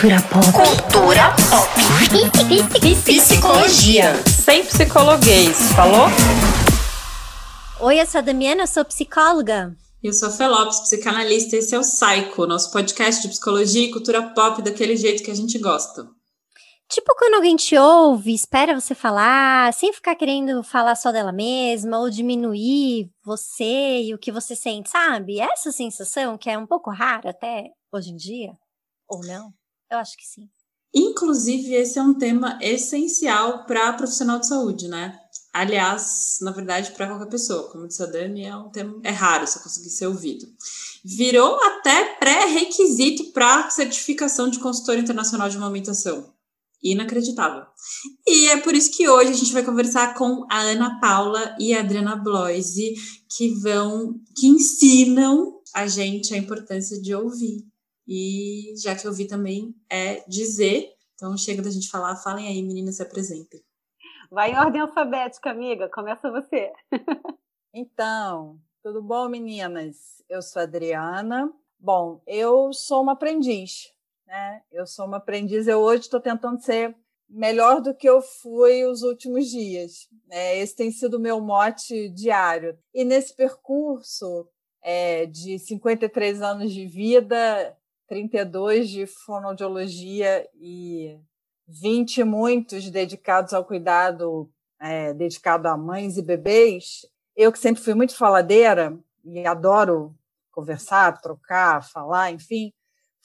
Cultura pop. Cultura pop. Psicologia. Sem psicologuês. Falou? Oi, eu sou a Damiana, eu sou psicóloga. Eu sou a Fê Lopes, psicanalista, e esse é o Psycho, nosso podcast de psicologia e cultura pop daquele jeito que a gente gosta. Tipo quando alguém te ouve, espera você falar, sem ficar querendo falar só dela mesma, ou diminuir você e o que você sente, sabe? Essa sensação que é um pouco rara até hoje em dia. Ou não? Eu acho que sim. Inclusive, esse é um tema essencial para profissional de saúde, né? Aliás, na verdade, para qualquer pessoa. Como disse a Dani, é um tema é raro você conseguir ser ouvido. Virou até pré-requisito para certificação de consultor internacional de amamentação. Inacreditável. E é por isso que hoje a gente vai conversar com a Ana Paula e a Adriana Bloise, que vão, que ensinam a gente a importância de ouvir. E já que ouvir também é dizer, então chega da gente falar, falem aí, meninas, se apresentem. Vai em ordem alfabética, amiga. Começa você. então, tudo bom, meninas? Eu sou Adriana. Bom, eu sou uma aprendiz, né? Eu sou uma aprendiz. Eu hoje estou tentando ser melhor do que eu fui os últimos dias. É, esse tem sido o meu mote diário. E nesse percurso é, de 53 anos de vida, 32 de fonoaudiologia e 20 muitos dedicados ao cuidado, é, dedicado a mães e bebês, eu que sempre fui muito faladeira e adoro conversar, trocar, falar, enfim,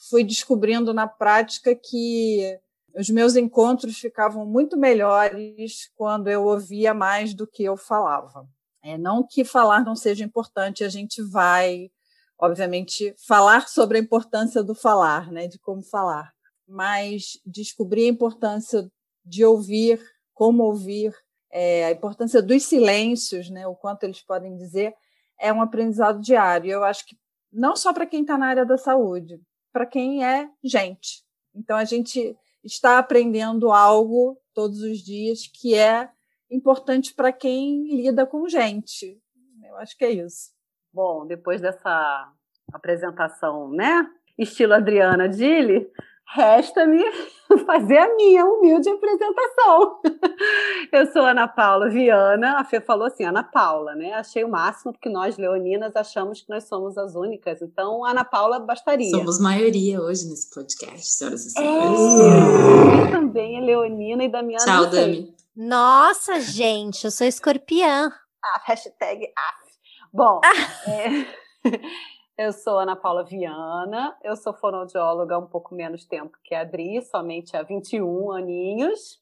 fui descobrindo na prática que os meus encontros ficavam muito melhores quando eu ouvia mais do que eu falava. É, não que falar não seja importante, a gente vai, obviamente, falar sobre a importância do falar, né, de como falar mas descobri a importância de ouvir, como ouvir, é, a importância dos silêncios, né, o quanto eles podem dizer, é um aprendizado diário. Eu acho que não só para quem está na área da saúde, para quem é gente. Então a gente está aprendendo algo todos os dias que é importante para quem lida com gente. Eu acho que é isso. Bom, depois dessa apresentação, né? Estilo Adriana Dille, resta-me fazer a minha humilde apresentação. Eu sou Ana Paula Viana, a Fê falou assim, Ana Paula, né? Achei o máximo, porque nós, leoninas, achamos que nós somos as únicas, então Ana Paula bastaria. Somos maioria hoje nesse podcast, senhoras e senhores. É, também é leonina e Damiana. Tchau, Dami. Nossa, gente, eu sou escorpiã. Ah, hashtag af. Bom, é... Eu sou Ana Paula Viana, eu sou fonoaudióloga há um pouco menos tempo que a Adri, somente há 21 aninhos.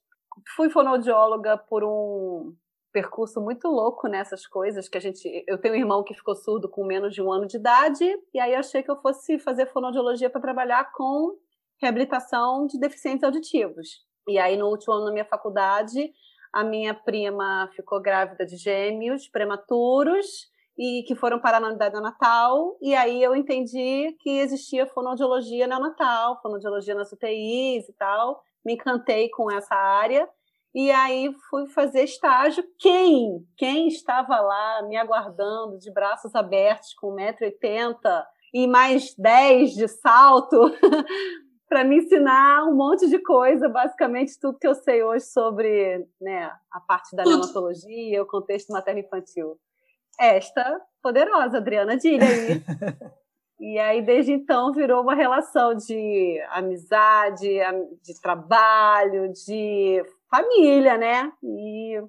Fui fonoaudióloga por um percurso muito louco nessas coisas que a gente. Eu tenho um irmão que ficou surdo com menos de um ano de idade, e aí achei que eu fosse fazer fonoaudiologia para trabalhar com reabilitação de deficientes auditivos. E aí, no último ano da minha faculdade, a minha prima ficou grávida de gêmeos prematuros e que foram parar na unidade neonatal, e aí eu entendi que existia fonoaudiologia neonatal, fonoaudiologia nas UTIs e tal, me encantei com essa área, e aí fui fazer estágio. Quem? Quem estava lá me aguardando de braços abertos com 1,80m e mais 10 de salto para me ensinar um monte de coisa, basicamente tudo que eu sei hoje sobre né, a parte da neonatologia, o contexto materno-infantil esta poderosa Adriana Dilha aí. e aí, desde então, virou uma relação de amizade, de trabalho, de família, né? E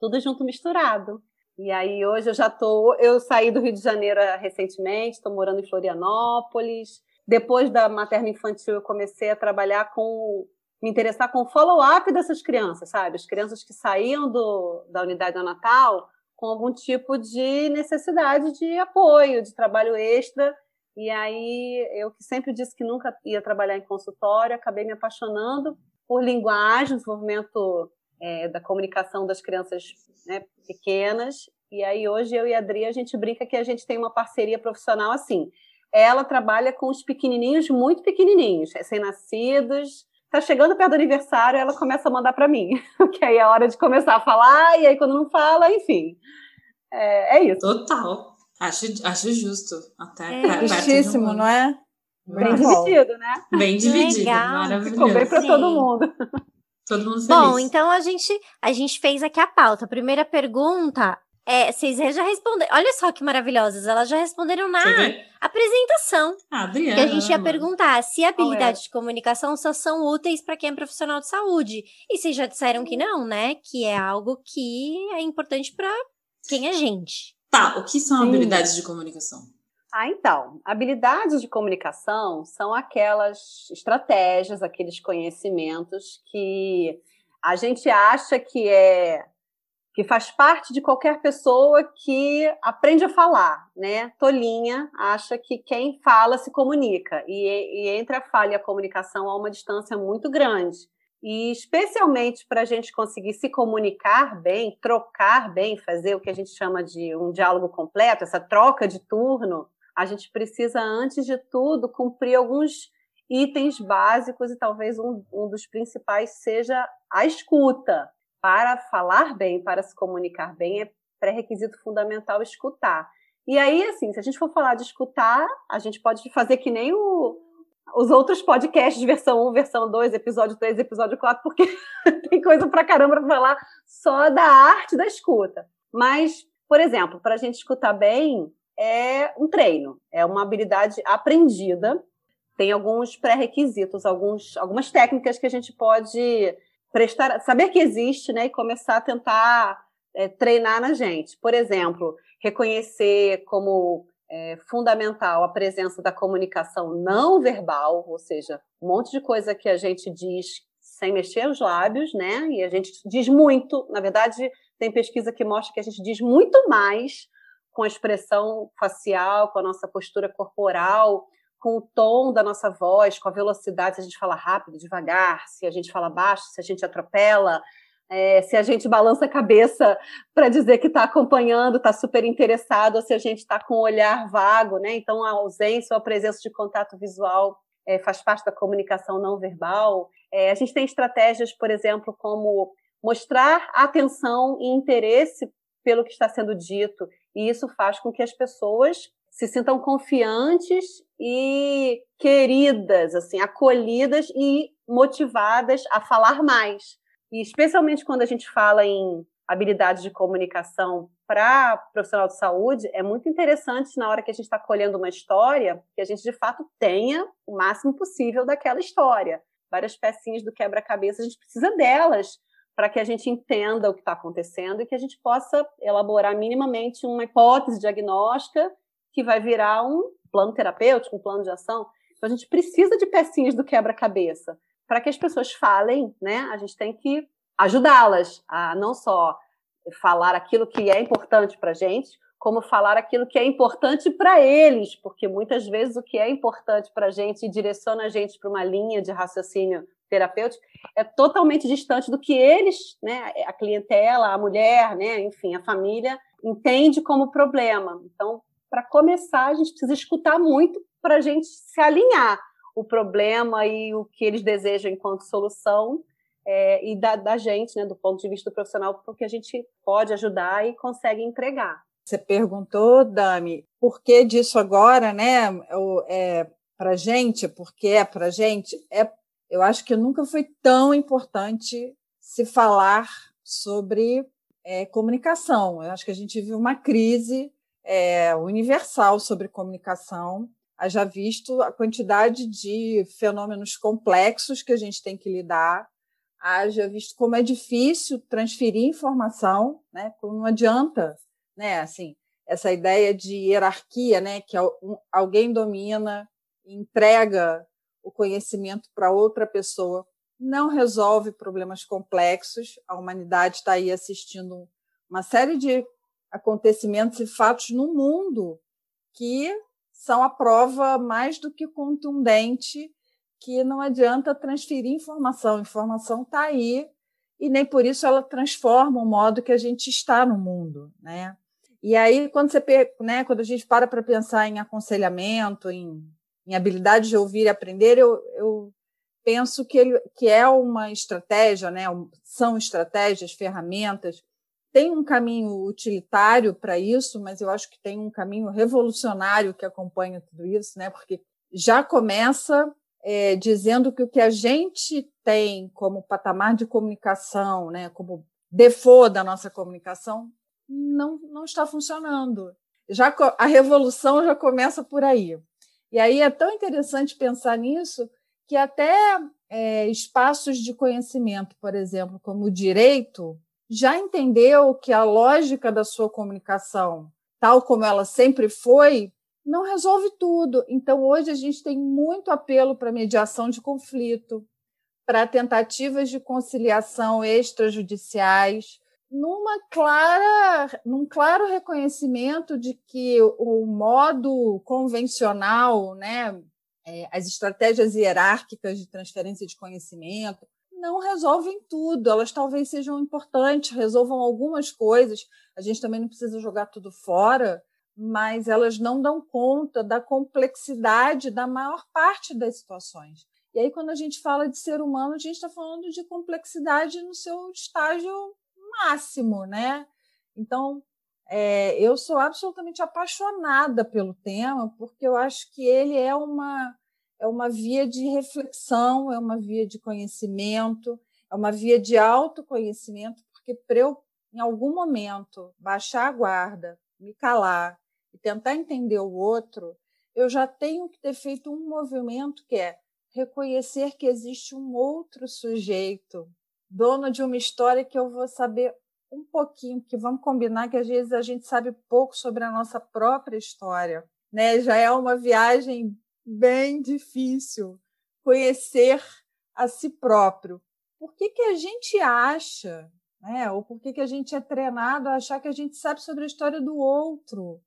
tudo junto misturado. E aí, hoje eu já tô. Eu saí do Rio de Janeiro recentemente, estou morando em Florianópolis. Depois da materno infantil, eu comecei a trabalhar com. me interessar com o follow-up dessas crianças, sabe? As crianças que saíam do, da unidade neonatal com algum tipo de necessidade de apoio, de trabalho extra. E aí, eu que sempre disse que nunca ia trabalhar em consultório, acabei me apaixonando por linguagem, desenvolvimento é, da comunicação das crianças né, pequenas. E aí, hoje, eu e a Adri, a gente brinca que a gente tem uma parceria profissional assim. Ela trabalha com os pequenininhos, muito pequenininhos, recém-nascidos, tá chegando perto do aniversário, ela começa a mandar para mim, que aí é a hora de começar a falar, e aí quando não fala, enfim. É, é isso. Total. Acho, acho justo. Até é. Justíssimo, um... não é? Bem dividido, né? Bem dividido, Legal. maravilhoso. Ficou bem para todo mundo. Todo mundo feliz. Bom, então a gente, a gente fez aqui a pauta. Primeira pergunta é, vocês já responderam. Olha só que maravilhosas, elas já responderam na apresentação. Ah, Adriana. Que a gente ia mano. perguntar se é? habilidades de comunicação só são úteis para quem é profissional de saúde. E vocês já disseram que não, né? Que é algo que é importante para quem é gente. Tá, o que são Sim. habilidades de comunicação? Ah, então, habilidades de comunicação são aquelas estratégias, aqueles conhecimentos que a gente acha que é que faz parte de qualquer pessoa que aprende a falar, né? Tolinha acha que quem fala se comunica e, e entre a fala e a comunicação há uma distância muito grande. E especialmente para a gente conseguir se comunicar bem, trocar bem, fazer o que a gente chama de um diálogo completo, essa troca de turno, a gente precisa, antes de tudo, cumprir alguns itens básicos e talvez um, um dos principais seja a escuta. Para falar bem, para se comunicar bem, é pré-requisito fundamental escutar. E aí, assim, se a gente for falar de escutar, a gente pode fazer que nem o, os outros podcasts, versão 1, versão 2, episódio 3, episódio 4, porque tem coisa pra caramba para falar só da arte da escuta. Mas, por exemplo, para a gente escutar bem, é um treino, é uma habilidade aprendida, tem alguns pré-requisitos, algumas técnicas que a gente pode prestar, saber que existe, né, e começar a tentar é, treinar na gente. Por exemplo, reconhecer como é, fundamental a presença da comunicação não verbal, ou seja, um monte de coisa que a gente diz sem mexer os lábios, né? E a gente diz muito. Na verdade, tem pesquisa que mostra que a gente diz muito mais com a expressão facial, com a nossa postura corporal, com o tom da nossa voz, com a velocidade, se a gente fala rápido, devagar, se a gente fala baixo, se a gente atropela, é, se a gente balança a cabeça para dizer que está acompanhando, está super interessado, ou se a gente está com o olhar vago, né? Então, a ausência ou a presença de contato visual é, faz parte da comunicação não verbal. É, a gente tem estratégias, por exemplo, como mostrar atenção e interesse pelo que está sendo dito, e isso faz com que as pessoas se sintam confiantes e queridas, assim, acolhidas e motivadas a falar mais. E especialmente quando a gente fala em habilidades de comunicação para profissional de saúde, é muito interessante na hora que a gente está colhendo uma história, que a gente de fato tenha o máximo possível daquela história. Várias pecinhas do quebra-cabeça, a gente precisa delas para que a gente entenda o que está acontecendo e que a gente possa elaborar minimamente uma hipótese diagnóstica que vai virar um plano terapêutico, um plano de ação. Então, a gente precisa de pecinhas do quebra-cabeça. Para que as pessoas falem, né, a gente tem que ajudá-las a não só falar aquilo que é importante para a gente, como falar aquilo que é importante para eles, porque muitas vezes o que é importante para a gente e direciona a gente para uma linha de raciocínio terapêutico é totalmente distante do que eles, né, a clientela, a mulher, né, enfim, a família entende como problema. Então, para começar, a gente precisa escutar muito para a gente se alinhar o problema e o que eles desejam enquanto solução é, e da, da, gente, né, do ponto de vista do profissional, porque a gente pode ajudar e consegue entregar. Você perguntou, Dami, por que disso agora, né? É, para gente, porque é para gente, é, eu acho que nunca foi tão importante se falar sobre é, comunicação. Eu acho que a gente vive uma crise é, universal sobre comunicação. Haja visto a quantidade de fenômenos complexos que a gente tem que lidar, haja visto como é difícil transferir informação, né? Como não adianta, né? Assim, essa ideia de hierarquia, né? Que alguém domina, entrega o conhecimento para outra pessoa, não resolve problemas complexos. A humanidade está aí assistindo uma série de acontecimentos e fatos no mundo que são a prova mais do que contundente que não adianta transferir informação. Informação está aí e nem por isso ela transforma o modo que a gente está no mundo, né? E aí quando você, né, quando a gente para para pensar em aconselhamento, em, em habilidade de ouvir e aprender, eu, eu penso que ele que é uma estratégia, né? São estratégias, ferramentas. Tem um caminho utilitário para isso, mas eu acho que tem um caminho revolucionário que acompanha tudo isso, né? Porque já começa é, dizendo que o que a gente tem como patamar de comunicação, né, como default da nossa comunicação, não, não está funcionando. Já a revolução já começa por aí. E aí é tão interessante pensar nisso que até é, espaços de conhecimento, por exemplo, como o direito, já entendeu que a lógica da sua comunicação, tal como ela sempre foi, não resolve tudo. Então, hoje a gente tem muito apelo para mediação de conflito, para tentativas de conciliação extrajudiciais, numa clara, num claro reconhecimento de que o modo convencional, né, é, as estratégias hierárquicas de transferência de conhecimento, não resolvem tudo. Elas talvez sejam importantes, resolvam algumas coisas. A gente também não precisa jogar tudo fora, mas elas não dão conta da complexidade da maior parte das situações. E aí, quando a gente fala de ser humano, a gente está falando de complexidade no seu estágio máximo, né? Então, é, eu sou absolutamente apaixonada pelo tema, porque eu acho que ele é uma, é uma via de reflexão, é uma via de conhecimento, é uma via de autoconhecimento, porque para eu, em algum momento, baixar a guarda, me calar e tentar entender o outro, eu já tenho que ter feito um movimento que é reconhecer que existe um outro sujeito, dono de uma história que eu vou saber um pouquinho, porque vamos combinar que às vezes a gente sabe pouco sobre a nossa própria história, né? Já é uma viagem bem difícil conhecer a si próprio. Por que, que a gente acha, né? Ou por que, que a gente é treinado a achar que a gente sabe sobre a história do outro?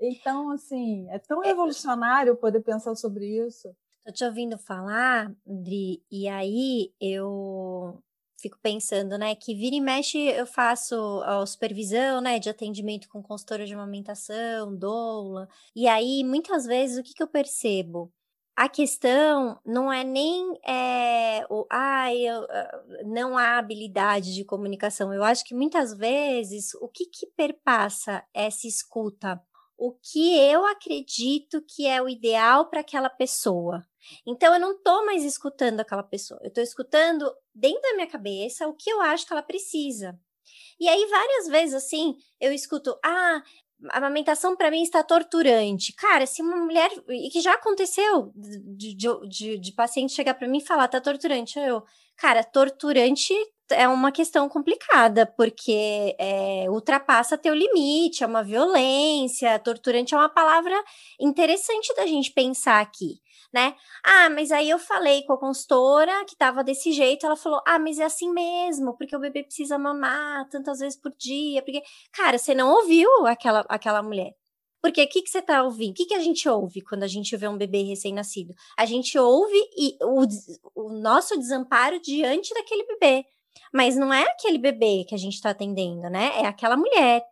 Então, assim, é tão revolucionário poder pensar sobre isso. Tô te ouvindo falar, Dri, e aí eu fico pensando, né, que vira e mexe eu faço a supervisão, né, de atendimento com consultora de amamentação, doula, e aí muitas vezes o que, que eu percebo? A questão não é nem é, o ah, eu, não há habilidade de comunicação. Eu acho que muitas vezes o que, que perpassa essa escuta? O que eu acredito que é o ideal para aquela pessoa. Então eu não estou mais escutando aquela pessoa, eu estou escutando dentro da minha cabeça o que eu acho que ela precisa. E aí várias vezes assim, eu escuto: "Ah, a amamentação para mim está torturante. Cara, se uma mulher. E que já aconteceu de, de, de, de paciente chegar para mim e falar, tá torturante. Eu, cara, torturante é uma questão complicada, porque é, ultrapassa teu limite, é uma violência. Torturante é uma palavra interessante da gente pensar aqui né? Ah, mas aí eu falei com a consultora que tava desse jeito, ela falou: "Ah, mas é assim mesmo, porque o bebê precisa mamar tantas vezes por dia, porque cara, você não ouviu aquela aquela mulher. Porque o que, que você tá ouvindo? O que, que a gente ouve quando a gente vê um bebê recém-nascido? A gente ouve e o, o nosso desamparo diante daquele bebê. Mas não é aquele bebê que a gente está atendendo, né? É aquela mulher.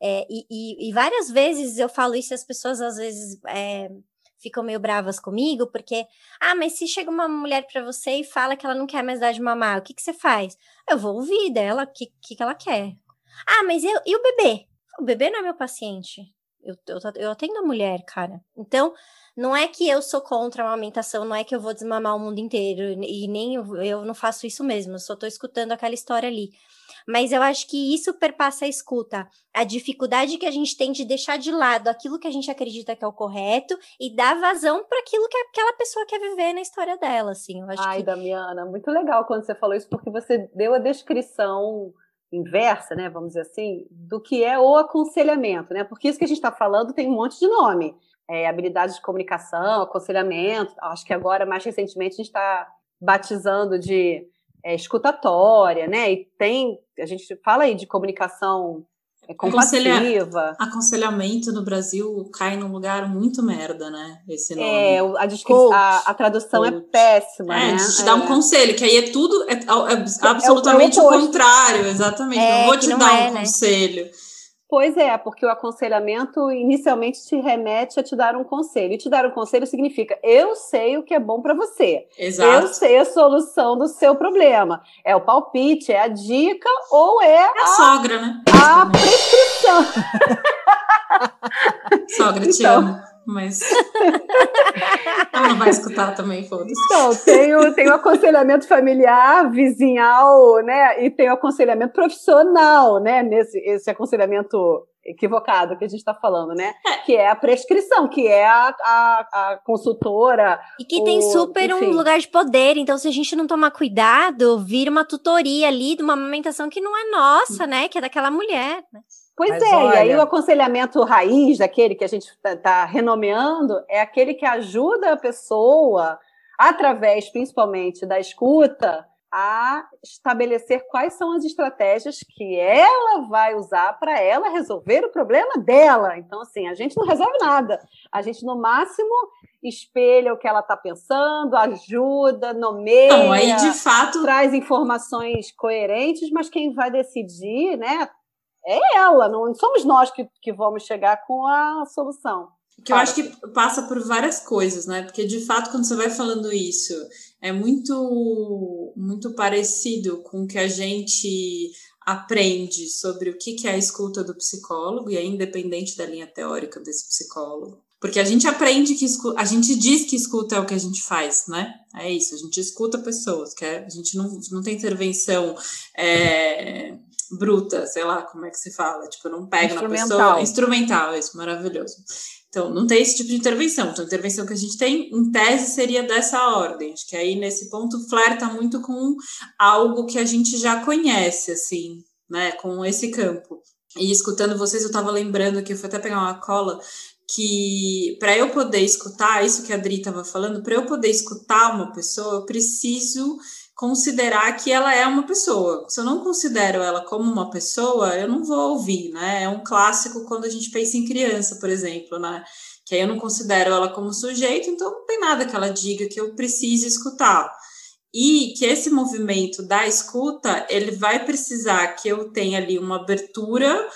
É, e, e, e, várias vezes eu falo isso e as pessoas às vezes é, ficam meio bravas comigo, porque, ah, mas se chega uma mulher para você e fala que ela não quer mais dar de mamar, o que, que você faz? Eu vou ouvir dela o que, que, que ela quer. Ah, mas eu, e o bebê? O bebê não é meu paciente. Eu, eu, eu atendo a mulher, cara. Então, não é que eu sou contra a amamentação, não é que eu vou desmamar o mundo inteiro, e nem eu, eu não faço isso mesmo, eu só tô escutando aquela história ali. Mas eu acho que isso perpassa a escuta, a dificuldade que a gente tem de deixar de lado aquilo que a gente acredita que é o correto e dar vazão para aquilo que aquela pessoa quer viver na história dela, assim. Eu acho Ai, que... Damiana, muito legal quando você falou isso, porque você deu a descrição inversa, né, vamos dizer assim, do que é o aconselhamento, né? Porque isso que a gente está falando tem um monte de nome. É, habilidades de comunicação, aconselhamento. Acho que agora, mais recentemente, a gente está batizando de é, escutatória, né? E tem, a gente fala aí de comunicação é, compassiva. Aconselhamento no Brasil cai num lugar muito merda, né? Esse nome. É, a, a, a tradução é Coach. é péssima. É, né? te dá um é. conselho, que aí é tudo, é, é absolutamente o, o, contrário, exatamente. não vou te dar um né? conselho. Pois é, porque o aconselhamento inicialmente te remete a te dar um conselho. E te dar um conselho significa eu sei o que é bom para você. Exato. Eu sei a solução do seu problema. É o palpite, é a dica ou é, é a, a sogra, né? A prescrição. sogra, te então, amo. Mas. ela não vai escutar também, foda-se. Então, tenho, tenho aconselhamento familiar, vizinhal, né? E tenho aconselhamento profissional, né? Nesse esse aconselhamento equivocado que a gente está falando, né? É. Que é a prescrição, que é a, a, a consultora. E que o, tem super enfim. um lugar de poder. Então, se a gente não tomar cuidado, vira uma tutoria ali de uma amamentação que não é nossa, né? Que é daquela mulher, né? Pois Mas é, olha... e aí o aconselhamento raiz daquele que a gente está tá renomeando é aquele que ajuda a pessoa, através principalmente da escuta, a estabelecer quais são as estratégias que ela vai usar para ela resolver o problema dela. Então, assim, a gente não resolve nada. A gente, no máximo, espelha o que ela está pensando, ajuda, nomeia, não, aí, de fato... traz informações coerentes, mas quem vai decidir, né, é ela, não somos nós que, que vamos chegar com a solução. Que eu acho que passa por várias coisas, né? Porque de fato, quando você vai falando isso, é muito, muito parecido com o que a gente aprende sobre o que é a escuta do psicólogo, e é independente da linha teórica desse psicólogo. Porque a gente aprende que escuta, a gente diz que escuta é o que a gente faz, né? É isso, a gente escuta pessoas, que é, a gente não, não tem intervenção é, bruta, sei lá como é que se fala, tipo, eu não pego na pessoa. Instrumental, isso, maravilhoso. Então, não tem esse tipo de intervenção. Então, a intervenção que a gente tem, em tese, seria dessa ordem. Acho que aí, nesse ponto, flerta muito com algo que a gente já conhece, assim, né? Com esse campo. E escutando vocês, eu estava lembrando que eu fui até pegar uma cola que para eu poder escutar isso que a Adri estava falando, para eu poder escutar uma pessoa, eu preciso considerar que ela é uma pessoa. Se eu não considero ela como uma pessoa, eu não vou ouvir, né? É um clássico quando a gente pensa em criança, por exemplo, né? Que aí eu não considero ela como sujeito, então não tem nada que ela diga que eu precise escutar. E que esse movimento da escuta, ele vai precisar que eu tenha ali uma abertura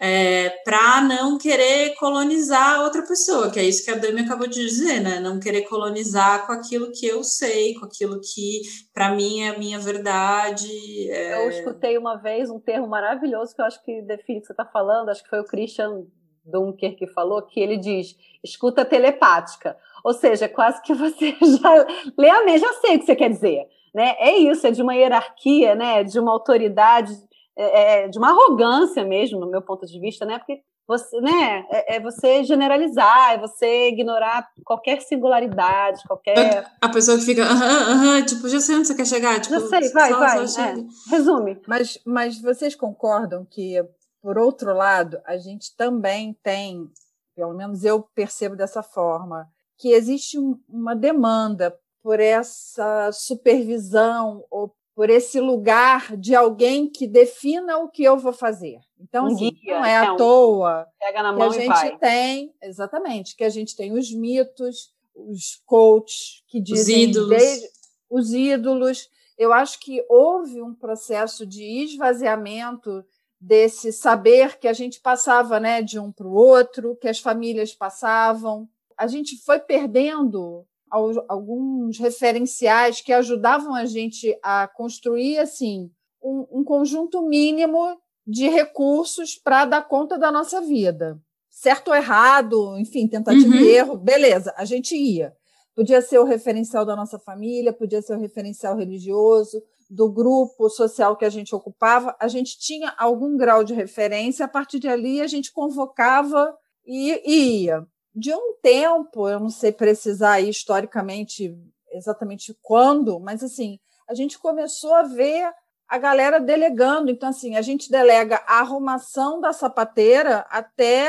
é, para não querer colonizar outra pessoa, que é isso que a Dami acabou de dizer, né? Não querer colonizar com aquilo que eu sei, com aquilo que para mim é a minha verdade. É... Eu escutei uma vez um termo maravilhoso que eu acho que define o que você está falando, acho que foi o Christian Dunker que falou, que ele diz escuta telepática. Ou seja, quase que você já lê a mente, já sei o que você quer dizer. Né? É isso, é de uma hierarquia, né? de uma autoridade é, é, de uma arrogância mesmo, no meu ponto de vista, né? Porque você, né, é, é, você generalizar, é você ignorar qualquer singularidade, qualquer. A pessoa que fica, aham, aham, tipo, já sei onde você quer chegar. Tipo, já sei, vai, só, vai. Só é. Resume. Mas, mas vocês concordam que, por outro lado, a gente também tem, pelo menos eu percebo dessa forma, que existe uma demanda por essa supervisão ou por esse lugar de alguém que defina o que eu vou fazer. Então, um assim, guia, não é à toa pega na que a gente vai. tem, exatamente, que a gente tem os mitos, os coaches que dizem os ídolos. Desde, os ídolos. Eu acho que houve um processo de esvaziamento desse saber que a gente passava, né, de um para o outro, que as famílias passavam. A gente foi perdendo alguns referenciais que ajudavam a gente a construir assim um, um conjunto mínimo de recursos para dar conta da nossa vida. Certo ou errado, enfim, tentativa uhum. e erro, beleza, a gente ia. Podia ser o referencial da nossa família, podia ser o referencial religioso, do grupo social que a gente ocupava, a gente tinha algum grau de referência, a partir de ali a gente convocava e, e ia de um tempo, eu não sei precisar historicamente exatamente quando, mas assim, a gente começou a ver a galera delegando. Então, assim, a gente delega a arrumação da sapateira até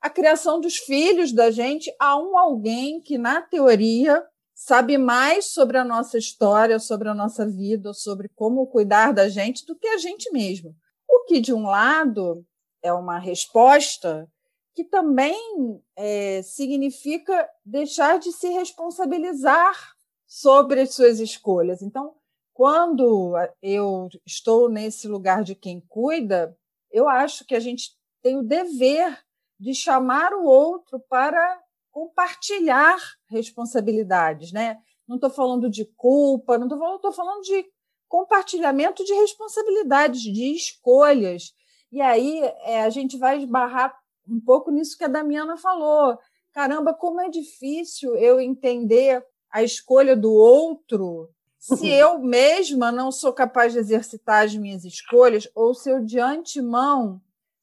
a criação dos filhos da gente a um alguém que, na teoria, sabe mais sobre a nossa história, sobre a nossa vida, sobre como cuidar da gente do que a gente mesmo. O que, de um lado, é uma resposta que também é, significa deixar de se responsabilizar sobre as suas escolhas. Então, quando eu estou nesse lugar de quem cuida, eu acho que a gente tem o dever de chamar o outro para compartilhar responsabilidades, né? Não estou falando de culpa, não estou falando, estou falando de compartilhamento de responsabilidades, de escolhas. E aí é, a gente vai esbarrar um pouco nisso que a Damiana falou. caramba, como é difícil eu entender a escolha do outro se eu mesma não sou capaz de exercitar as minhas escolhas, ou se eu de antemão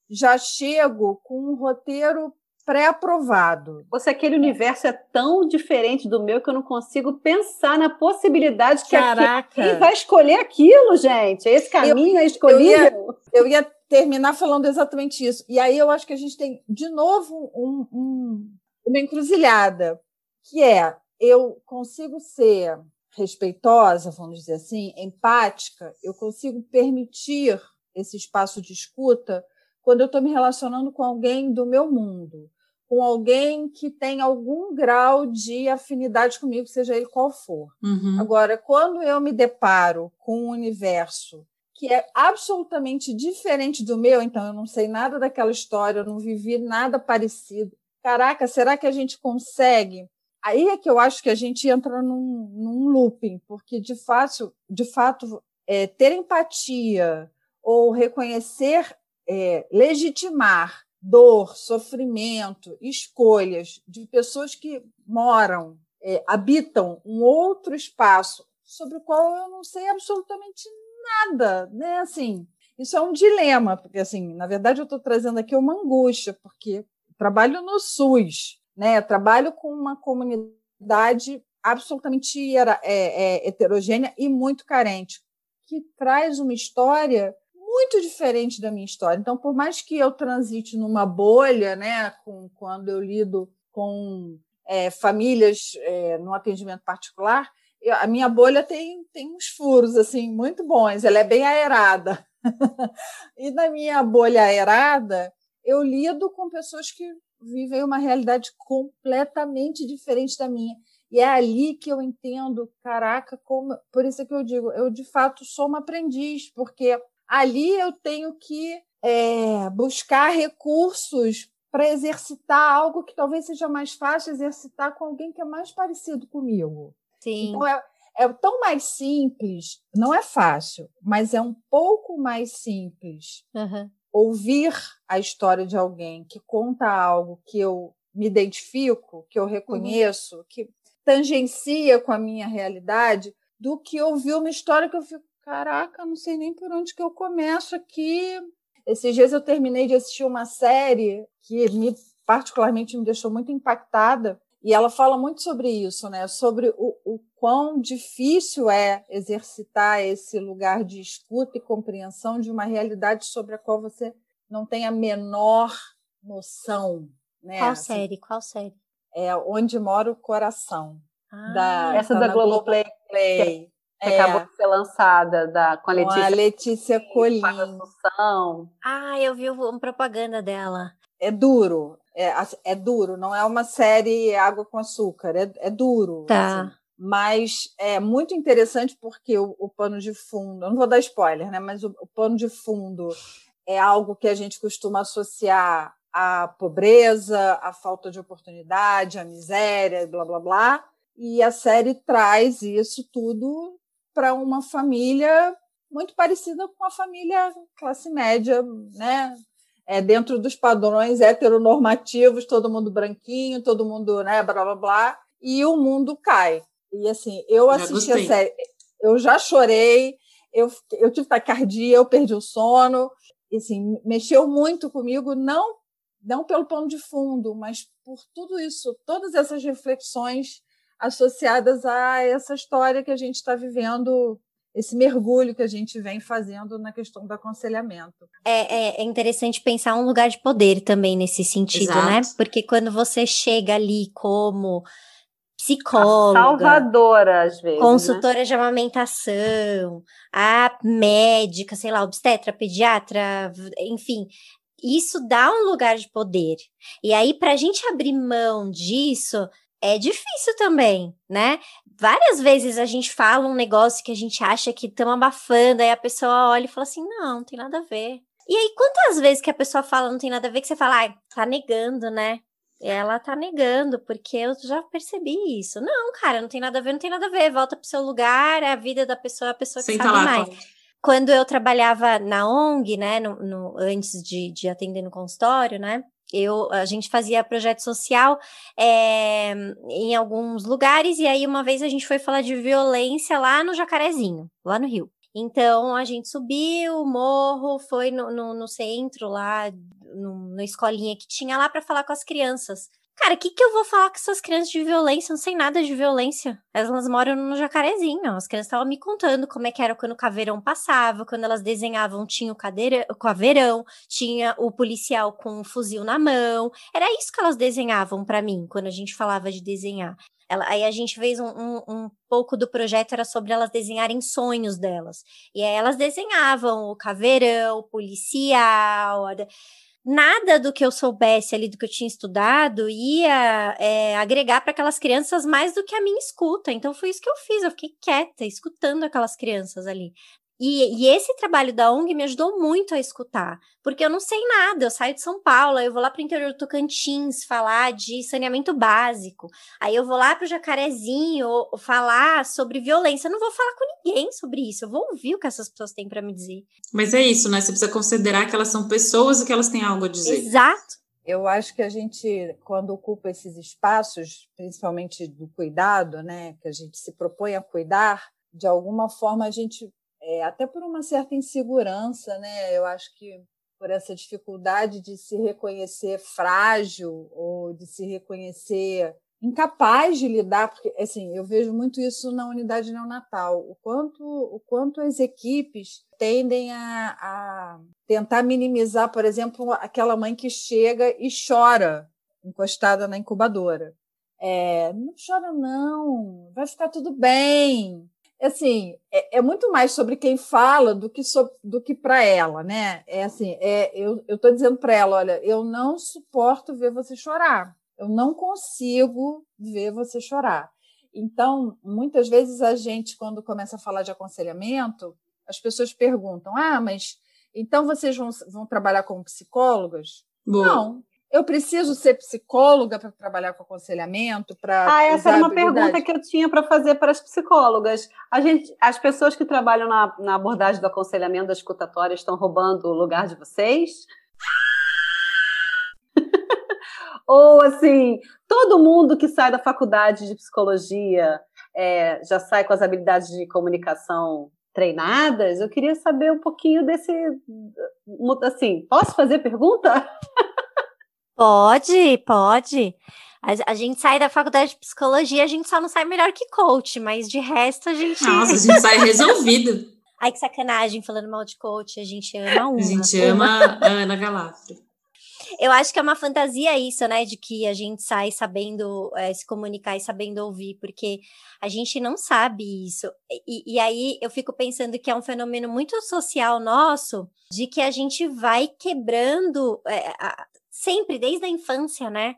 já chego com um roteiro pré-aprovado. Ou se aquele universo é tão diferente do meu que eu não consigo pensar na possibilidade que Caraca. quem vai escolher aquilo, gente. Esse caminho eu, é escolhido. Eu ia, eu ia, terminar falando exatamente isso. E aí eu acho que a gente tem, de novo, um, um, uma encruzilhada, que é eu consigo ser respeitosa, vamos dizer assim, empática, eu consigo permitir esse espaço de escuta quando eu estou me relacionando com alguém do meu mundo, com alguém que tem algum grau de afinidade comigo, seja ele qual for. Uhum. Agora, quando eu me deparo com um universo que é absolutamente diferente do meu, então eu não sei nada daquela história, eu não vivi nada parecido. Caraca, será que a gente consegue aí é que eu acho que a gente entra num, num looping, porque de fato, de fato é, ter empatia ou reconhecer, é, legitimar dor, sofrimento, escolhas de pessoas que moram, é, habitam um outro espaço sobre o qual eu não sei absolutamente nada, né? Assim, isso é um dilema, porque assim, na verdade eu estou trazendo aqui uma angústia, porque trabalho no SUS, né? Trabalho com uma comunidade absolutamente é, é, heterogênea e muito carente, que traz uma história muito diferente da minha história. Então, por mais que eu transite numa bolha, né, com, quando eu lido com é, famílias é, no atendimento particular, a minha bolha tem, tem uns furos assim muito bons, ela é bem aerada. e na minha bolha aerada, eu lido com pessoas que vivem uma realidade completamente diferente da minha. E é ali que eu entendo, caraca, como. Por isso é que eu digo, eu de fato sou uma aprendiz, porque ali eu tenho que é, buscar recursos para exercitar algo que talvez seja mais fácil exercitar com alguém que é mais parecido comigo. Sim. Então é, é tão mais simples, não é fácil, mas é um pouco mais simples uhum ouvir a história de alguém que conta algo que eu me identifico, que eu reconheço, uhum. que tangencia com a minha realidade, do que ouvir uma história que eu fico, caraca, não sei nem por onde que eu começo aqui. Esses dias eu terminei de assistir uma série que me particularmente me deixou muito impactada, e ela fala muito sobre isso, né? Sobre o, o quão difícil é exercitar esse lugar de escuta e compreensão de uma realidade sobre a qual você não tem a menor noção. Né? Qual assim, série? Qual série? É Onde Mora o Coração. Ah, da, essa tá da Globoplay. Globoplay. Que, é, acabou de ser lançada da, com a Letícia, com a Letícia Colim. Ah, eu vi uma propaganda dela. É duro, é, é duro, não é uma série água com açúcar, é, é duro. Tá. Assim. Mas é muito interessante porque o, o, pano de fundo, eu não vou dar spoiler, né? Mas o, o pano de fundo é algo que a gente costuma associar à pobreza, à falta de oportunidade, à miséria, blá blá blá. E a série traz isso tudo para uma família muito parecida com a família classe média, né? É, dentro dos padrões heteronormativos, todo mundo branquinho, todo mundo, né, blá blá blá, e o mundo cai. E assim, eu assisti a série, eu já chorei, eu, eu tive taquicardia, eu perdi o sono, e assim, mexeu muito comigo, não não pelo pano de fundo, mas por tudo isso, todas essas reflexões associadas a essa história que a gente está vivendo esse mergulho que a gente vem fazendo na questão do aconselhamento. É, é, é interessante pensar um lugar de poder também nesse sentido, né? Exato. né? Porque quando você chega ali como psicóloga, a salvadora às vezes, né? consultora né? de amamentação, a médica, sei lá, obstetra, pediatra, enfim, isso dá um lugar de poder. E aí, para a gente abrir mão disso, é difícil também, né? Várias vezes a gente fala um negócio que a gente acha que estão abafando, aí a pessoa olha e fala assim: não, não tem nada a ver. E aí, quantas vezes que a pessoa fala não tem nada a ver, que você fala, ah, tá negando, né? Ela tá negando, porque eu já percebi isso. Não, cara, não tem nada a ver, não tem nada a ver. Volta pro seu lugar, é a vida da pessoa é a pessoa que Senta sabe lá, mais. Quando eu trabalhava na ONG, né, no, no antes de, de atender no consultório, né, Eu, a gente fazia projeto social é, em alguns lugares, e aí uma vez a gente foi falar de violência lá no Jacarezinho, lá no Rio. Então a gente subiu o morro, foi no, no, no centro lá, no, na escolinha que tinha lá para falar com as crianças. Cara, o que, que eu vou falar com essas crianças de violência? Não sei nada de violência. Elas moram no jacarezinho. As crianças estavam me contando como é que era quando o caveirão passava, quando elas desenhavam, tinha o, cadeira, o caveirão, tinha o policial com um fuzil na mão. Era isso que elas desenhavam para mim, quando a gente falava de desenhar. Ela, aí a gente fez um, um, um, pouco do projeto, era sobre elas desenharem sonhos delas. E aí elas desenhavam o caveirão, o policial. Nada do que eu soubesse ali, do que eu tinha estudado, ia é, agregar para aquelas crianças mais do que a minha escuta. Então foi isso que eu fiz, eu fiquei quieta, escutando aquelas crianças ali. E, e, esse trabalho da ONG me ajudou muito a escutar, porque eu não sei nada. Eu saio de São Paulo, eu vou lá para o interior do Tocantins falar de saneamento básico, aí eu vou lá para o Jacarezinho falar sobre violência. Eu não vou falar com ninguém sobre isso, eu vou ouvir o que essas pessoas têm para me dizer. Mas é isso, né? Você precisa considerar que elas são pessoas e que elas têm algo a dizer. Exato. Eu acho que a gente, quando ocupa esses espaços, principalmente do cuidado, né, que a gente se propõe a cuidar, de alguma forma a gente é, até por uma certa insegurança, né? Eu acho que por essa dificuldade de se reconhecer frágil ou de se reconhecer incapaz de lidar, porque assim, eu vejo muito isso na unidade neonatal, o quanto, o quanto as equipes tendem a, a tentar minimizar, por exemplo, aquela mãe que chega e chora encostada na incubadora. É, não chora não, vai ficar tudo bem assim, é, é, muito mais sobre quem fala do que, do que para ela, né? É assim, é, eu estou dizendo para ela, olha, eu não suporto ver você chorar, eu não consigo ver você chorar. Então, muitas vezes a gente, quando começa a falar de aconselhamento, as pessoas perguntam: ah, mas então vocês vão, vão trabalhar como psicólogas? Boa. Não, eu preciso ser psicóloga para trabalhar com aconselhamento? Para ah, essa era uma pergunta que eu tinha para fazer para as psicólogas. A gente, as pessoas que trabalham na, na abordagem do aconselhamento da escutatória estão roubando o lugar de vocês? Ou assim, todo mundo que sai da faculdade de psicologia é, já sai com as habilidades de comunicação treinadas? Eu queria saber um pouquinho desse. Assim, posso fazer pergunta? Pode, pode. A, a, gente sai da faculdade de psicologia, a gente só não sai melhor que coach, mas de resto a gente. Nossa, a gente sai resolvido. Ai, que sacanagem, falando mal de coach, a gente ama uma. A gente ama a Ana Galafre. Eu acho que é uma fantasia isso, né? De que a gente sai sabendo é, se comunicar e sabendo ouvir, porque a gente não sabe isso. E, e aí eu fico pensando que é um fenômeno muito social nosso, de que a gente vai quebrando é, a, sempre, desde a infância, né?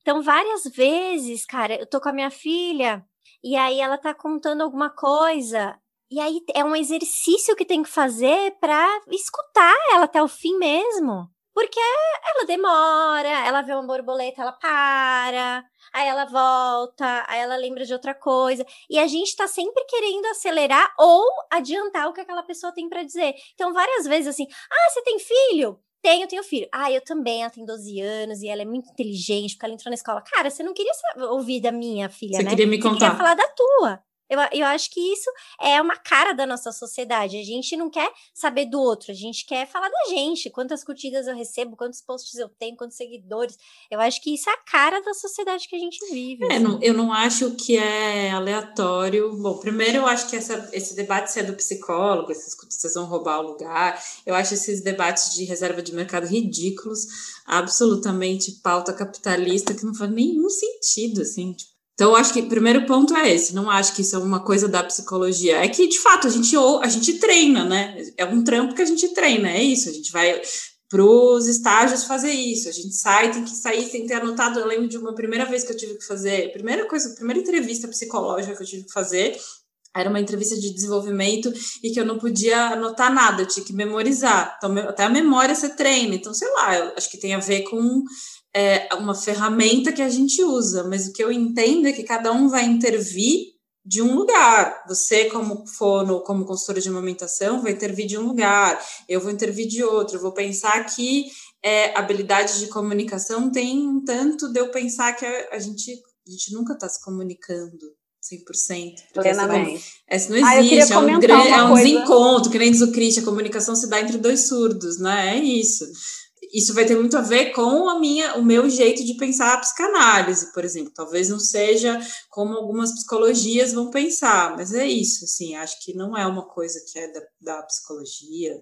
Então, várias vezes, cara, eu tô com a minha filha e aí ela tá contando alguma coisa. E aí é um exercício que tem que fazer para escutar ela até o fim mesmo. Porque ela demora, ela vê uma borboleta, ela para, aí ela volta, aí ela lembra de outra coisa. E a gente tá sempre querendo acelerar ou adiantar o que aquela pessoa tem para dizer. Então, várias vezes assim: ah, você tem filho? Tenho, tenho filho. Ah, eu também, ela tem 12 anos e ela é muito inteligente, porque ela entrou na escola. Cara, você não queria ouvir da minha filha, você né? Queria me contar. Você queria falar da tua. Eu, eu acho que isso é uma cara da nossa sociedade. A gente não quer saber do outro, a gente quer falar da gente. Quantas curtidas eu recebo, quantos posts eu tenho, quantos seguidores. Eu acho que isso é a cara da sociedade que a gente vive. É, não, eu não acho que é aleatório. Bom, primeiro eu acho que essa, esse debate se é do psicólogo, esses vocês vão roubar o lugar. Eu acho esses debates de reserva de mercado ridículos, absolutamente pauta capitalista, que não faz nenhum sentido, assim, tipo, então, acho que o primeiro ponto é esse. Não acho que isso é uma coisa da psicologia. É que, de fato, a gente, a gente treina, né? É um trampo que a gente treina, é isso. A gente vai para os estágios fazer isso. A gente sai, tem que sair sem ter anotado. Eu lembro de uma primeira vez que eu tive que fazer, primeira coisa, primeira entrevista psicológica que eu tive que fazer. Era uma entrevista de desenvolvimento e que eu não podia anotar nada, eu tinha que memorizar. Então, até a memória você treina. Então, sei lá, acho que tem a ver com é uma ferramenta que a gente usa, mas o que eu entendo é que cada um vai intervir de um lugar. Você, como fono, como consultora de amamentação, vai intervir de um lugar, eu vou intervir de outro, eu vou pensar que é, habilidade de comunicação tem um tanto de eu pensar que a, a gente, a gente nunca está se comunicando 100%. Plenamente. Essa não ah, existe, ah, é um, grande, é um desencontro, que nem diz o Christian, a comunicação se dá entre dois surdos, né? É isso. Isso vai ter muito a ver com a minha, o meu jeito de pensar a psicanálise, por exemplo. Talvez não seja como algumas psicologias vão pensar, mas é isso, assim, acho que não é uma coisa que é da, da psicologia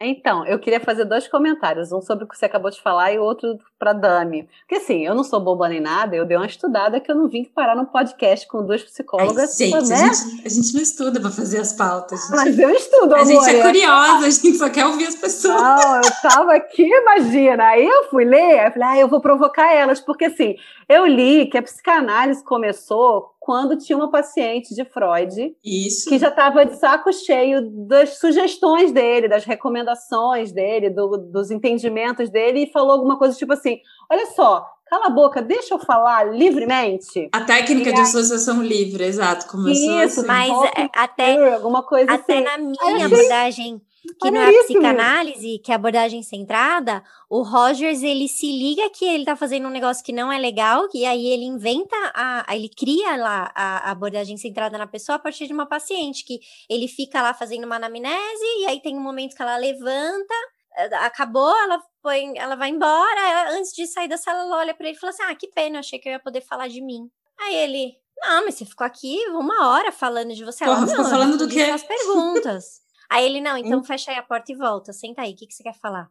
então, eu queria fazer dois comentários, um sobre o que você acabou de falar e outro para Dami. Porque assim, eu não sou boba nem nada, eu dei uma estudada que eu não vim parar no podcast com duas psicólogas. Ai, gente, né? a gente, a gente não estuda para fazer as pautas. Gente... Mas eu estudo, A amor. gente é curiosa, a gente só quer ouvir as pessoas. Não, eu tava aqui, imagina. Aí eu fui ler, eu falei, ah, eu vou provocar elas, porque assim, eu li que a psicanálise começou quando tinha uma paciente de Freud Isso. que já estava de saco cheio das sugestões dele, das recomendações dele, do, dos entendimentos dele, e falou alguma coisa tipo assim: olha só, cala a boca, deixa eu falar livremente. A técnica de associação livre, exato. Começou Isso, assim. mas é, até, alguma coisa até assim. na minha abordagem que não é a psicanálise, que é a abordagem centrada, o Rogers, ele se liga que ele tá fazendo um negócio que não é legal, e aí ele inventa, a, ele cria lá a, abordagem centrada na pessoa a partir de uma paciente, que ele fica lá fazendo uma anamnese, e aí tem um momento que ela levanta, eh, acabou, ela foi, ela vai embora, ela, antes de sair da sala, ela olha pra ele e fala assim, ah, que pena, eu achei que eu ia poder falar de mim. Aí ele, não, mas você ficou aqui uma hora falando de você. Porra, ela, ficou falando do quê? As perguntas. Aí ele, não, então hum. fecha aí a porta e volta, senta aí, o que, que você quer falar?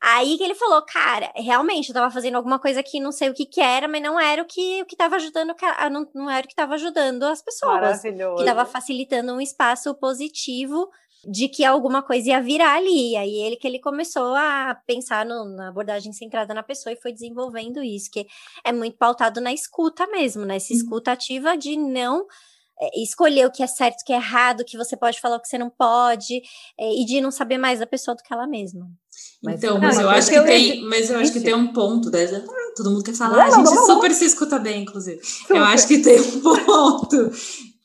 Aí que ele falou, cara, realmente, eu tava fazendo alguma coisa que não sei o que que era, mas não era o que, o que tava ajudando, não, não era o que tava ajudando as pessoas. Maravilhoso. Que tava facilitando um espaço positivo de que alguma coisa ia virar ali. Aí ele que ele começou a pensar no, na abordagem centrada na pessoa e foi desenvolvendo isso, que é muito pautado na escuta mesmo, né? Essa escuta ativa de não escolher o que é certo, o que é errado, o que você pode falar, o que você não pode, é, e de não saber mais da pessoa do que ela mesma. Mas, então, mas eu acho que tem, mas eu acho que tem um ponto, né? todo mundo quer falar, a gente super se escuta bem, inclusive. Eu acho que tem um ponto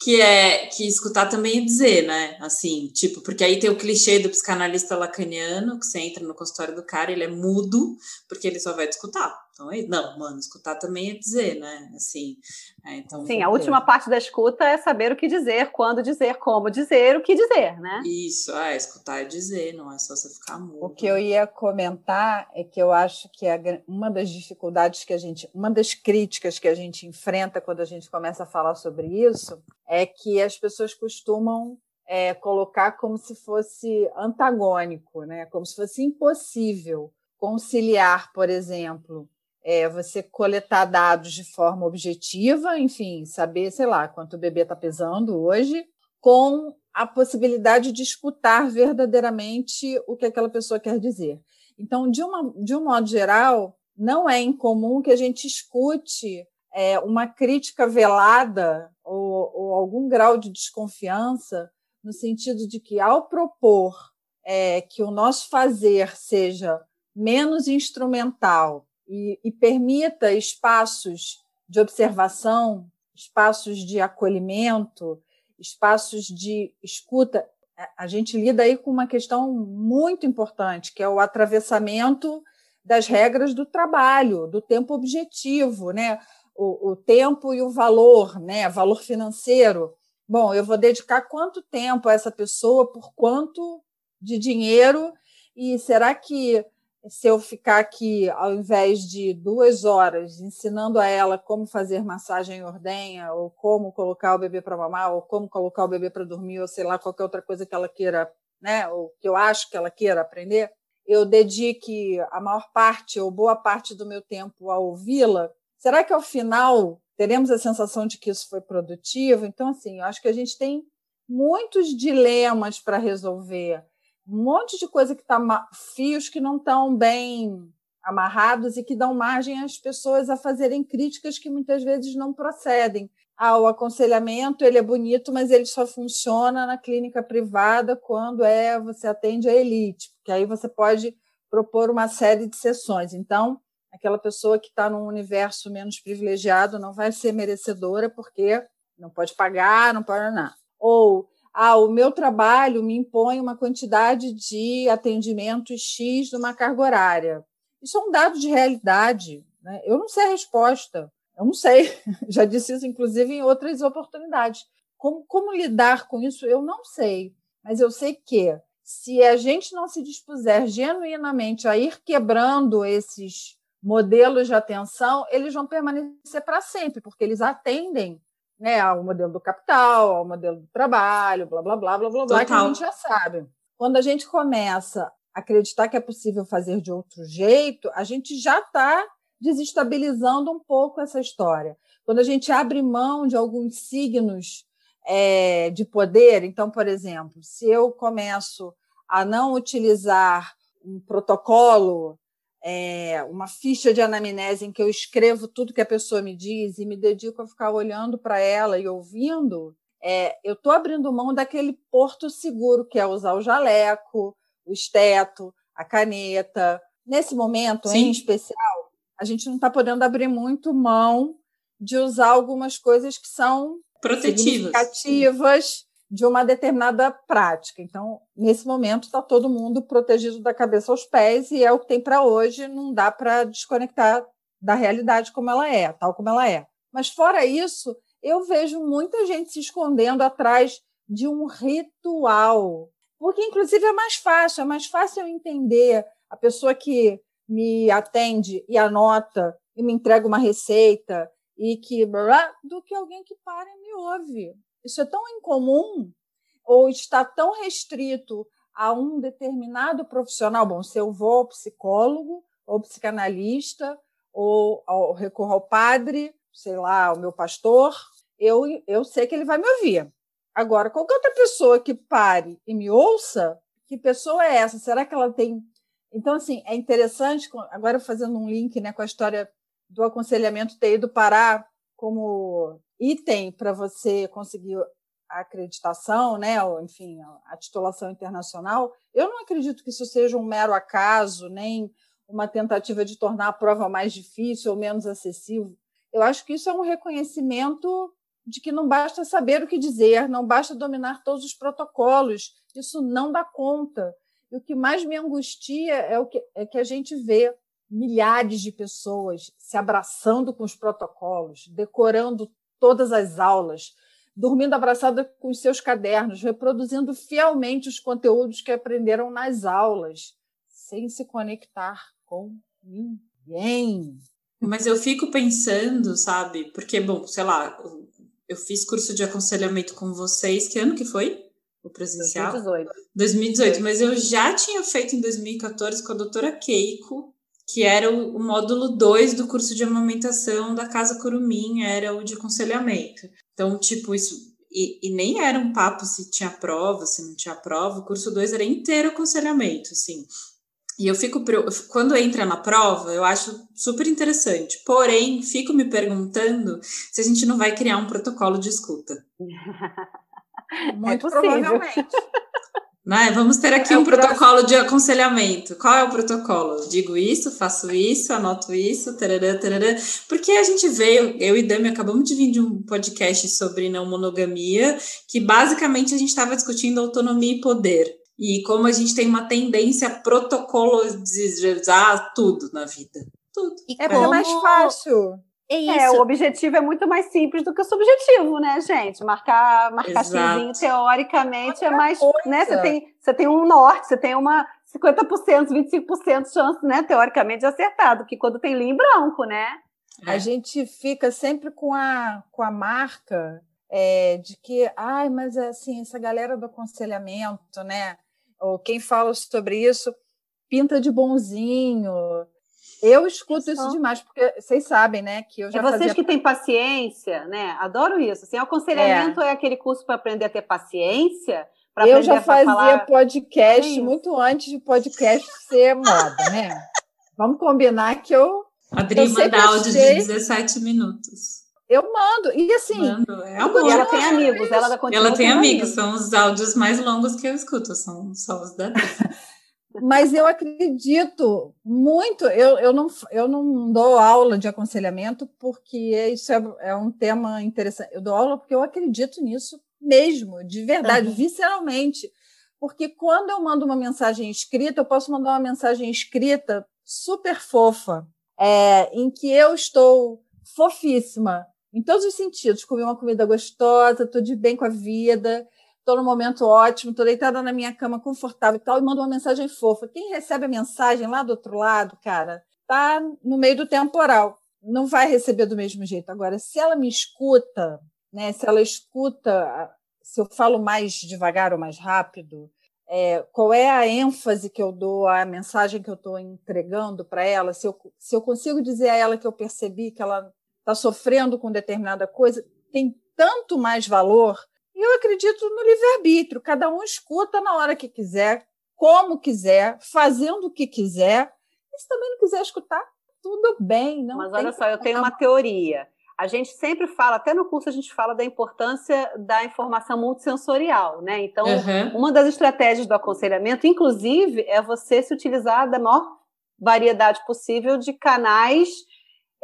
que é que escutar também é dizer, né? Assim, tipo, porque aí tem o clichê do psicanalista lacaniano, que você entra no consultório do cara, ele é mudo, porque ele só vai te escutar. Então, não, mano, escutar também é dizer, né? Assim, é, então, Sim, a última parte da escuta é saber o que dizer, quando dizer, como dizer, o que dizer, né? Isso, é, escutar é dizer, não é só você ficar mudo. O que eu ia comentar é que eu acho que é uma das dificuldades que a gente, uma das críticas que a gente enfrenta quando a gente começa a falar sobre isso é que as pessoas costumam é, colocar como se fosse antagônico, né? como se fosse impossível conciliar, por exemplo, é, você coletar dados de forma objetiva, enfim, saber, sei lá, quanto o bebê está pesando hoje, com a possibilidade de escutar verdadeiramente o que aquela pessoa quer dizer. Então, de, uma, de um modo geral, não é incomum que a gente escute é, uma crítica velada ou, ou, algum grau de desconfiança, no sentido de que, ao propor é, que o nosso fazer seja menos instrumental e, e permita espaços de observação, espaços de acolhimento, espaços de escuta, a gente lida aí com uma questão muito importante, que é o atravessamento das regras do trabalho, do tempo objetivo, né? o, o tempo e o valor, né? Valor financeiro. Bom, eu vou dedicar quanto tempo a essa pessoa, por quanto de dinheiro, e será que se eu ficar aqui, ao invés de duas horas, ensinando a ela como fazer massagem em ordenha, ou como colocar o bebê para mamar, ou como colocar o bebê para dormir, ou sei lá, qualquer outra coisa que ela queira, né, ou que eu acho que ela queira aprender, eu dedique a maior parte ou boa parte do meu tempo a ouvi-la, Será que ao final teremos a sensação de que isso foi produtivo? Então, assim, eu acho que a gente tem muitos dilemas para resolver, um monte de coisa que está fios que não estão bem amarrados e que dão margem às pessoas a fazerem críticas que muitas vezes não procedem. Ah, o aconselhamento ele é bonito, mas ele só funciona na clínica privada quando é você atende a elite, porque aí você pode propor uma série de sessões. Então, aquela pessoa que está num universo menos privilegiado não vai ser merecedora porque não pode pagar, não pode nada. Ou, ah, o meu trabalho me impõe uma quantidade de atendimento X numa carga horária. Isso é um dado de realidade. Né? Eu não sei a resposta. Eu não sei. Já disse isso, inclusive, em outras oportunidades. Como, como lidar com isso, eu não sei. Mas eu sei que, se a gente não se dispuser genuinamente a ir quebrando esses modelos de atenção, eles vão permanecer para sempre, porque eles atendem né, ao modelo do capital, ao modelo do trabalho, blá, blá, blá, blá, blá, blá, que a gente já sabe. Quando a gente começa a acreditar que é possível fazer de outro jeito, a gente já está desestabilizando um pouco essa história. Quando a gente abre mão de alguns signos é, de poder, então, por exemplo, se eu começo a não utilizar um protocolo é, uma ficha de anamnese em que eu escrevo tudo que a pessoa me diz e me dedico a ficar olhando para ela e ouvindo, é, eu estou abrindo mão daquele porto seguro que é usar o jaleco, o esteto, a caneta. Nesse momento, Sim. em especial, a gente não está podendo abrir muito mão de usar algumas coisas que são protetivas de uma determinada prática. Então, nesse momento, está todo mundo protegido da cabeça aos pés e é o que tem para hoje, não dá para desconectar da realidade como ela é, tal como ela é. Mas, fora isso, eu vejo muita gente se escondendo atrás de um ritual. Porque, inclusive, é mais fácil, é mais fácil eu entender a pessoa que me atende e anota e me entrega uma receita e que do que alguém que para e me ouve. Isso é tão incomum ou está tão restrito a um determinado profissional. Bom, se eu vou ao psicólogo ou psicanalista ou ao, recorro ao padre, sei lá, ao meu pastor, eu, eu sei que ele vai me ouvir. Agora, qualquer outra pessoa que pare e me ouça, que pessoa é essa? Será que ela tem. Então, assim, é interessante, agora fazendo um link né, com a história do aconselhamento ter ido parar como item para você conseguir a acreditação, né, ou enfim, a titulação internacional, eu não acredito que isso seja um mero acaso, nem uma tentativa de tornar a prova mais difícil ou menos acessível. Eu acho que isso é um reconhecimento de que não basta saber o que dizer, não basta dominar todos os protocolos, isso não dá conta. E o que mais me angustia é o que, é que a gente vê milhares de pessoas se abraçando com os protocolos, decorando todas as aulas, dormindo abraçada com os seus cadernos, reproduzindo fielmente os conteúdos que aprenderam nas aulas, sem se conectar com ninguém. Mas eu fico pensando, sabe? Porque, bom, sei lá, eu fiz curso de aconselhamento com vocês, que ano que foi? O presencial? 2018. 2018, mas eu já tinha feito em 2014 com a doutora Keiko, que era o, o módulo 2 do curso de amamentação da Casa Curumim, era o de aconselhamento. Então, tipo, isso. E, e, nem era um papo se tinha prova, se não tinha prova, o curso 2 era inteiro aconselhamento, assim. E eu fico, quando entra na prova, eu acho super interessante. Porém, fico me perguntando se a gente não vai criar um protocolo de escuta. Muito é provavelmente. Né? Vamos ter aqui é um protocolo de aconselhamento. Qual é o protocolo? Digo isso, faço isso, anoto isso, tarará, tarará. Porque a gente veio, eu e Dami acabamos de vir de um podcast sobre não monogamia, que basicamente a gente estava discutindo autonomia e poder. E como a gente tem uma tendência a protocolizar tudo na vida. Tudo. E é como... mais fácil. É, isso. é, o objetivo é muito mais simples do que o subjetivo, né, gente? Marcar, marcar xizinho, teoricamente, é Outra é mais. Né, você, tem, você tem um norte, você tem uma 50%, 25% de chance, né, teoricamente, de acertar, do que quando tem linha em branco, né? A gente fica sempre com a, com a marca é, de que, ai, mas assim, essa galera do aconselhamento, né? Ou quem fala sobre isso pinta de bonzinho, eu escuto é isso demais, porque vocês sabem, né, que eu já É vocês fazia... que têm paciência, né? Adoro isso. Assim, aconselhamento é, é aquele curso para aprender a ter paciência, Eu já fazia falar... podcast é muito antes de podcast ser moda, né? Vamos combinar que eu Adri manda áudio achei... de 17 minutos. Eu mando. E assim. Mando. É amor. E ela tem amigos, ela Ela tem amigos, são os áudios mais longos que eu escuto, são só os da. Mas eu acredito muito, eu, eu, não, eu não dou aula de aconselhamento porque isso é, é um tema interessante. Eu dou aula porque eu acredito nisso mesmo, de verdade, uhum. visceralmente. Porque quando eu mando uma mensagem escrita, eu posso mandar uma mensagem escrita super fofa, é, em que eu estou fofíssima em todos os sentidos. Comi uma comida gostosa, estou de bem com a vida, estou num momento ótimo, estou deitada na minha cama confortável e tal, e mando uma mensagem fofa. Quem recebe a mensagem lá do outro lado, cara, tá no meio do temporal. Não vai receber do mesmo jeito. Agora, se ela me escuta, né, se ela escuta, se eu falo mais devagar ou mais rápido, é, qual é a ênfase que eu dou à mensagem que eu estou entregando para ela, se eu, se eu consigo dizer a ela que eu percebi que ela está sofrendo com determinada coisa, tem tanto mais valor. Eu acredito no livre-arbítrio. Cada um escuta na hora que quiser, como quiser, fazendo o que quiser. E se também não quiser escutar, tudo bem. Não Mas olha só, eu tenho uma teoria. A gente sempre fala, até no curso a gente fala da importância da informação multissensorial, né? Então, uhum. uma das estratégias do aconselhamento, inclusive, é você se utilizar da maior variedade possível de canais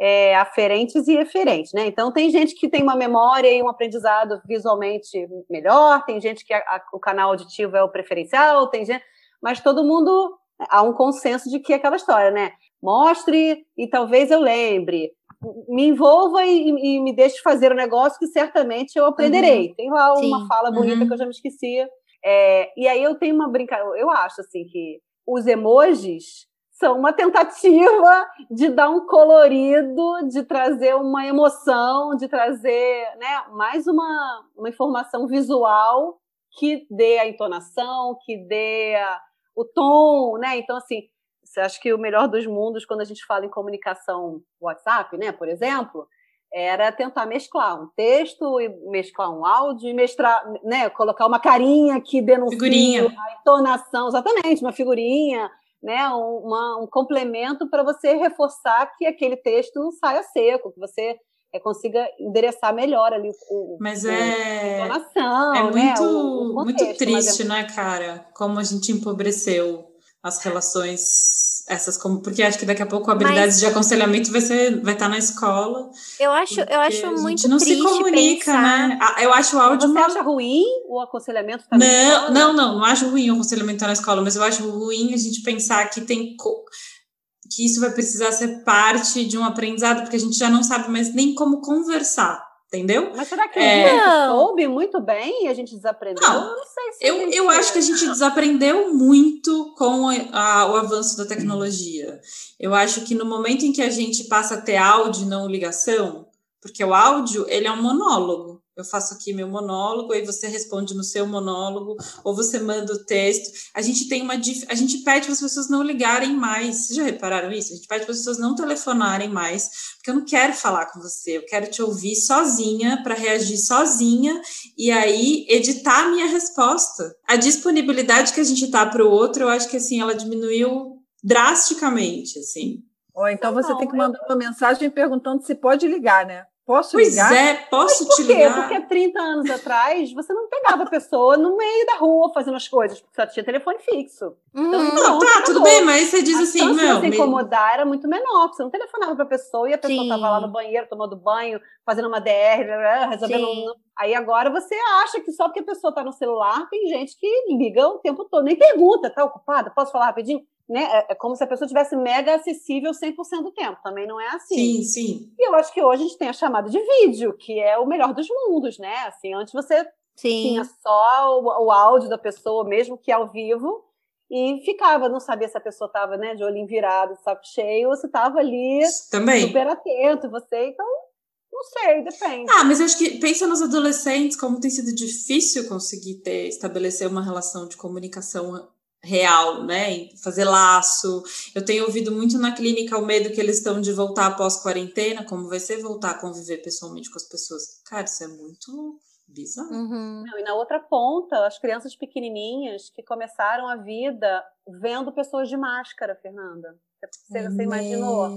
é, aferentes e eferentes, né? Então tem gente que tem uma memória e um aprendizado visualmente melhor, tem gente que a, a, o canal auditivo é o preferencial, tem gente, mas todo mundo há um consenso de que é aquela história, né? Mostre e talvez eu lembre, me envolva e, e me deixe fazer o um negócio que certamente eu aprenderei. Uhum. Tem lá uma Sim. fala bonita uhum. que eu já me esquecia. É, e aí eu tenho uma brincadeira, eu acho assim que os emojis são uma tentativa de dar um colorido, de trazer uma emoção, de trazer né, mais uma, uma informação visual que dê a entonação, que dê a, o tom, né? Então, assim, você acha que o melhor dos mundos, quando a gente fala em comunicação WhatsApp, né, por exemplo, era tentar mesclar um texto e mesclar um áudio e mestrar, né, colocar uma carinha que denuncia figurinha. a entonação, exatamente, uma figurinha, né, uma, um complemento para você reforçar que aquele texto não saia seco, que você é, consiga endereçar melhor ali o, mas o, é, a entonação, é muito, né, o, o contexto, muito triste, é... né, cara? Como a gente empobreceu as relações essas como porque acho que daqui a pouco habilidades Mas, de aconselhamento vai ser vai estar na escola. Eu acho eu acho muito não se comunica, pensar. né? Eu acho o áudio Você acha ruim o aconselhamento tá não, escola? Não, não, não acho ruim o aconselhamento estar na escola, mas eu acho ruim a gente pensar que tem que isso vai precisar ser parte de um aprendizado, porque a gente já não sabe mais nem como conversar. Entendeu? Mas será que é... a soube muito bem e a gente desaprendeu? Não, eu não sei se eu, eu acho que a gente desaprendeu muito com a, a, o avanço da tecnologia. Eu acho que no momento em que a gente passa a ter áudio e não ligação, porque o áudio ele é um monólogo eu faço aqui meu monólogo, aí você responde no seu monólogo, ou você manda o texto. A gente tem uma a gente pede para as pessoas não ligarem mais. Vocês já repararam isso? A gente pede para as pessoas não telefonarem mais, porque eu não quero falar com você, eu quero te ouvir sozinha para reagir sozinha e aí editar a minha resposta. A disponibilidade que a gente tá para o outro, eu acho que assim ela diminuiu drasticamente, assim. Ou então você não, tem que mandar eu... uma mensagem perguntando se pode ligar, né? Posso pois ligar? é, posso Mas por te quê? ligar? Porque 30 anos atrás você não pegava a pessoa no meio da rua fazendo as coisas, porque só tinha telefone fixo. Então, hum, não, tá, tudo bem, mas você diz a assim, meu. Se incomodar era muito menor, você não telefonava pra pessoa e a pessoa Sim. tava lá no banheiro, tomando banho, fazendo uma DR, resolvendo. Um... Aí agora você acha que só porque a pessoa tá no celular, tem gente que liga o tempo todo, nem pergunta, tá ocupada? Posso falar rapidinho? Né? É, é como se a pessoa tivesse mega acessível 100% do tempo. Também não é assim. Sim, sim. E eu acho que hoje a gente tem a chamada de vídeo, que é o melhor dos mundos, né? Assim, antes você sim. tinha só o, o áudio da pessoa, mesmo que ao vivo, e ficava, não sabia se a pessoa estava né, de olho virado, saco cheio, ou se estava ali Também. super atento, você, então, não sei, depende. Ah, mas acho que pensa nos adolescentes, como tem sido difícil conseguir ter, estabelecer uma relação de comunicação real, né? Fazer laço. Eu tenho ouvido muito na clínica o medo que eles estão de voltar após quarentena, como vai ser voltar a conviver pessoalmente com as pessoas. Cara, isso é muito bizarro. Uhum. Não, e na outra ponta, as crianças pequenininhas que começaram a vida vendo pessoas de máscara, Fernanda. Você, você imaginou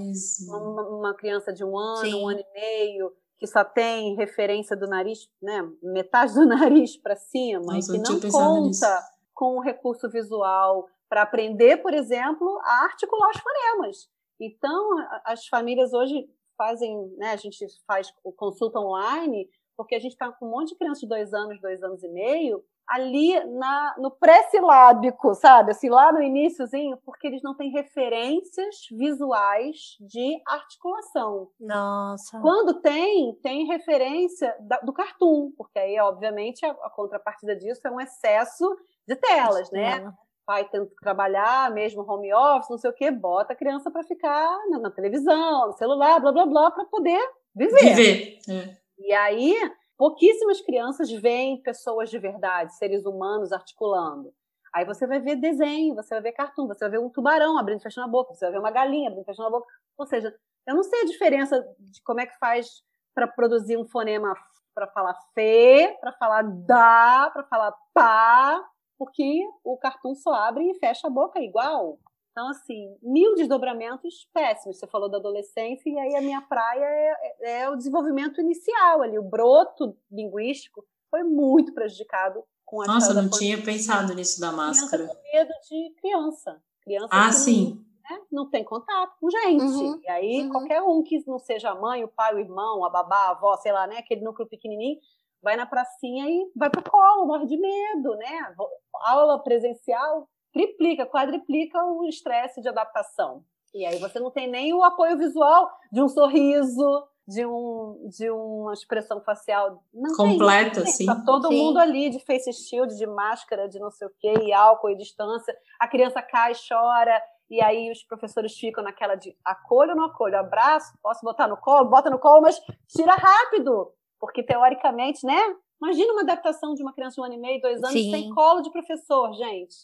uma, uma, criança de um ano, Sim. um ano e meio, que só tem referência do nariz, né, metade do nariz para cima, Nossa, e que não conta com o recurso visual para aprender, por exemplo, a articular os fonemas. Então, as famílias hoje fazem, né, a gente faz consulta online, porque a gente está com um monte de crianças de dois anos, dois anos e meio, ali na, no pré-silábico, sabe? Assim, lá no iníciozinho, porque eles não têm referências visuais de articulação. Nossa. Quando tem, tem referência da, do cartoon, porque aí, obviamente, a, a, contrapartida disso é um excesso de telas, né? Pai tendo que trabalhar, mesmo home office, não sei o quê, bota a criança para ficar na, na, televisão, no celular, blá, blá, blá, para poder viver. Viver. É. E aí pouquíssimas crianças veem pessoas de verdade, seres humanos articulando. Aí você vai ver desenho, você vai ver cartoon, você vai ver um tubarão abrindo e fechando a boca, você vai ver uma galinha abrindo e fechando a boca. Ou seja, eu não sei a diferença de como é que faz para produzir um fonema para falar fê, para falar dá, para falar pá, porque o cartoon só abre e fecha a boca igual. Então, assim, mil desdobramentos péssimos. Você falou da adolescência, e aí a minha praia é, é, é o desenvolvimento inicial ali. O broto linguístico foi muito prejudicado com a Nossa, não tinha pensado nisso da máscara. Criança com medo de criança. Criança ah, sim. Não, né, não tem contato com gente. Uhum, e aí, uhum. qualquer um que não seja a mãe, o pai, o irmão, a babá, a avó, sei lá, né? Aquele núcleo pequenininho, vai na pracinha e vai pro colo, morre de medo, né? Aula presencial triplica, quadriplica o estresse de adaptação. E aí você não tem nem o apoio visual de um sorriso, de, um, de uma expressão facial. Não Completa, tem, sim. Tá todo sim. mundo ali de face shield, de máscara, de não sei o quê, e álcool e distância. A criança cai, chora, e aí os professores ficam naquela de acolho ou não acolho, abraço, posso botar no colo, bota no colo, mas tira rápido, porque teoricamente, né? Imagina uma adaptação de uma criança de um ano e meio, dois anos, Sim. sem colo de professor, gente.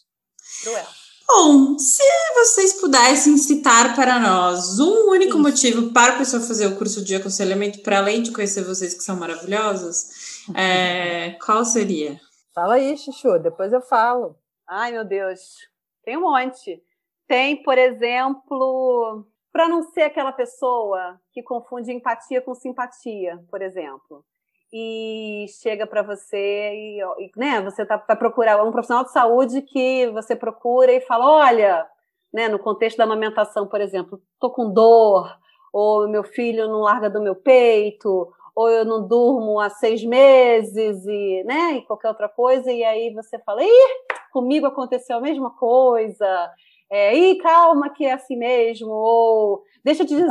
Cruel. Bom, se vocês pudessem citar para nós um único motivo para a pessoa fazer o curso de aconselhamento, para além de conhecer vocês que são maravilhosos, é, qual seria? Fala aí, Chuchu, depois eu falo. Ai, meu Deus, tem um monte. Tem, por exemplo, para não ser aquela pessoa que confunde empatia com simpatia, por exemplo e chega para você e, né, você tá para procurar um profissional de saúde que você procura e fala, olha, né, no contexto da amamentação, por exemplo, tô com dor, ou meu filho não larga do meu peito, ou eu não durmo há seis meses e, né, e qualquer outra coisa, e aí você fala, ih, comigo aconteceu a mesma coisa, é, ih, calma que é assim mesmo, ou deixa eu te dizer,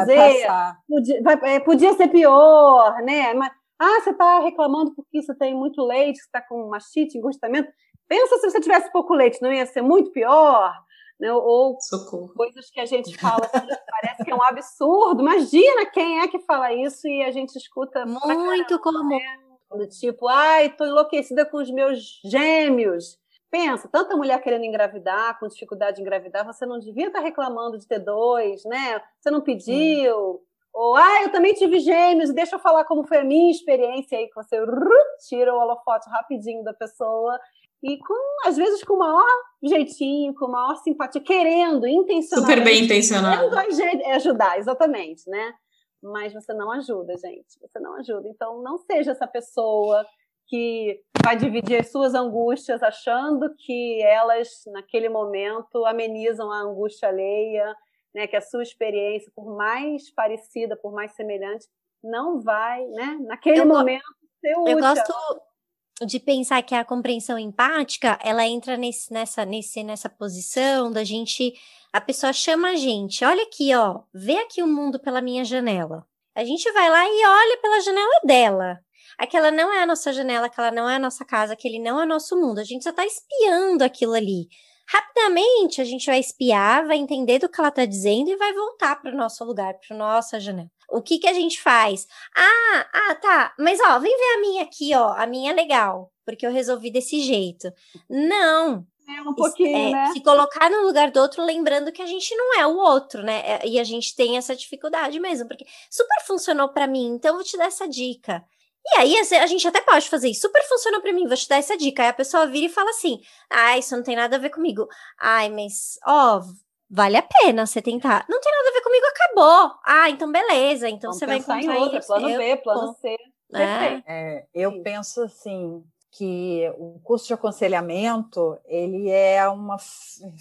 podia, vai, é, podia ser pior, né? Mas ah, você está reclamando porque você tem muito leite, você está com mastite, engostamento. Pensa se você tivesse pouco leite, não ia ser muito pior? Né? Ou Socorro. coisas que a gente fala, assim, parece que é um absurdo. Imagina quem é que fala isso e a gente escuta. Muito comum. Né? Do tipo, ai, estou enlouquecida com os meus gêmeos. Pensa, tanta mulher querendo engravidar, com dificuldade de engravidar, você não devia estar tá reclamando de ter dois, né? Você não pediu. Hum. Ou, ah, eu também tive gêmeos, deixa eu falar como foi a minha experiência aí, você tira o holofote rapidinho da pessoa e com, às vezes, com o maior jeitinho, com a maior simpatia, querendo, intencionalmente. Super bem intencionado. Querendo ajudar, exatamente, né? Mas você não ajuda, gente. Você não ajuda. Então, não seja essa pessoa que vai dividir as suas angústias achando que elas, naquele momento, amenizam a angústia alheia né, que a sua experiência, por mais parecida, por mais semelhante, não vai, né, naquele eu momento ser útil. Eu gosto de pensar que a compreensão empática, ela entra nesse, nessa, nesse, nessa posição da gente, a pessoa chama a gente, olha aqui, ó, vê aqui o mundo pela minha janela. A gente vai lá e olha pela janela dela. Aquela não é a nossa janela, aquela não é a nossa casa, aquele não é o nosso mundo. A gente só está espiando aquilo ali. Rapidamente a gente vai espiar, vai entender do que ela está dizendo e vai voltar para o nosso lugar, para nossa janela. O que que a gente faz? Ah, ah, tá. Mas ó, vem ver a minha aqui, ó. A minha é legal, porque eu resolvi desse jeito. Não. É um pouquinho, é, né? Se colocar no lugar do outro, lembrando que a gente não é o outro, né? É, e a gente tem essa dificuldade mesmo, porque super funcionou para mim. Então eu vou te dar essa dica. E aí, a gente até pode fazer isso. Super funcionou para mim, vou te dar essa dica. Aí a pessoa vira e fala assim: ah, isso não tem nada a ver comigo. Ai, mas, ó, vale a pena você tentar. Não tem nada a ver comigo, acabou. Ah, então beleza. Então Vamos você vai encontrar em outra, plano B, plano C. É. é. eu Sim. penso assim que o curso de aconselhamento ele é uma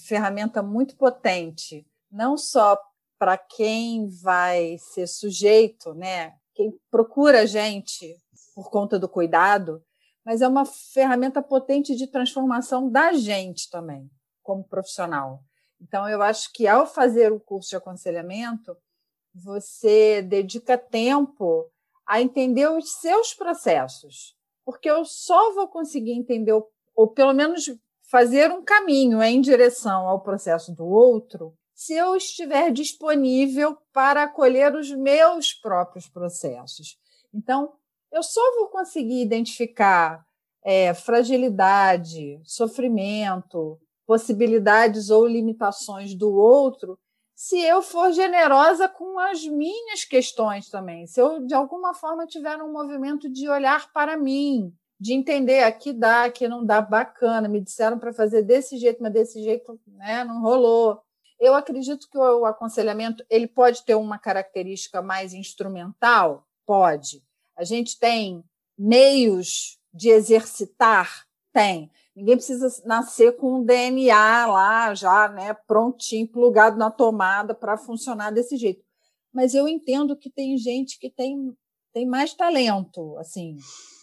ferramenta muito potente, não só para quem vai ser sujeito, né? Quem procura a gente por conta do cuidado, mas é uma ferramenta potente de transformação da gente também, como profissional. Então, eu acho que ao fazer o curso de aconselhamento, você dedica tempo a entender os seus processos, porque eu só vou conseguir entender, ou pelo menos fazer um caminho em direção ao processo do outro, se eu estiver disponível para acolher os meus próprios processos. Então, eu só vou conseguir identificar é, fragilidade, sofrimento, possibilidades ou limitações do outro se eu for generosa com as minhas questões também, se eu de alguma forma tiver um movimento de olhar para mim, de entender aqui dá, aqui não dá, bacana, me disseram para fazer desse jeito, mas desse jeito né, não rolou. Eu acredito que o aconselhamento ele pode ter uma característica mais instrumental, pode. A gente tem meios de exercitar, tem. Ninguém precisa nascer com um DNA lá já, né, prontinho, plugado na tomada para funcionar desse jeito. Mas eu entendo que tem gente que tem, tem mais talento, assim,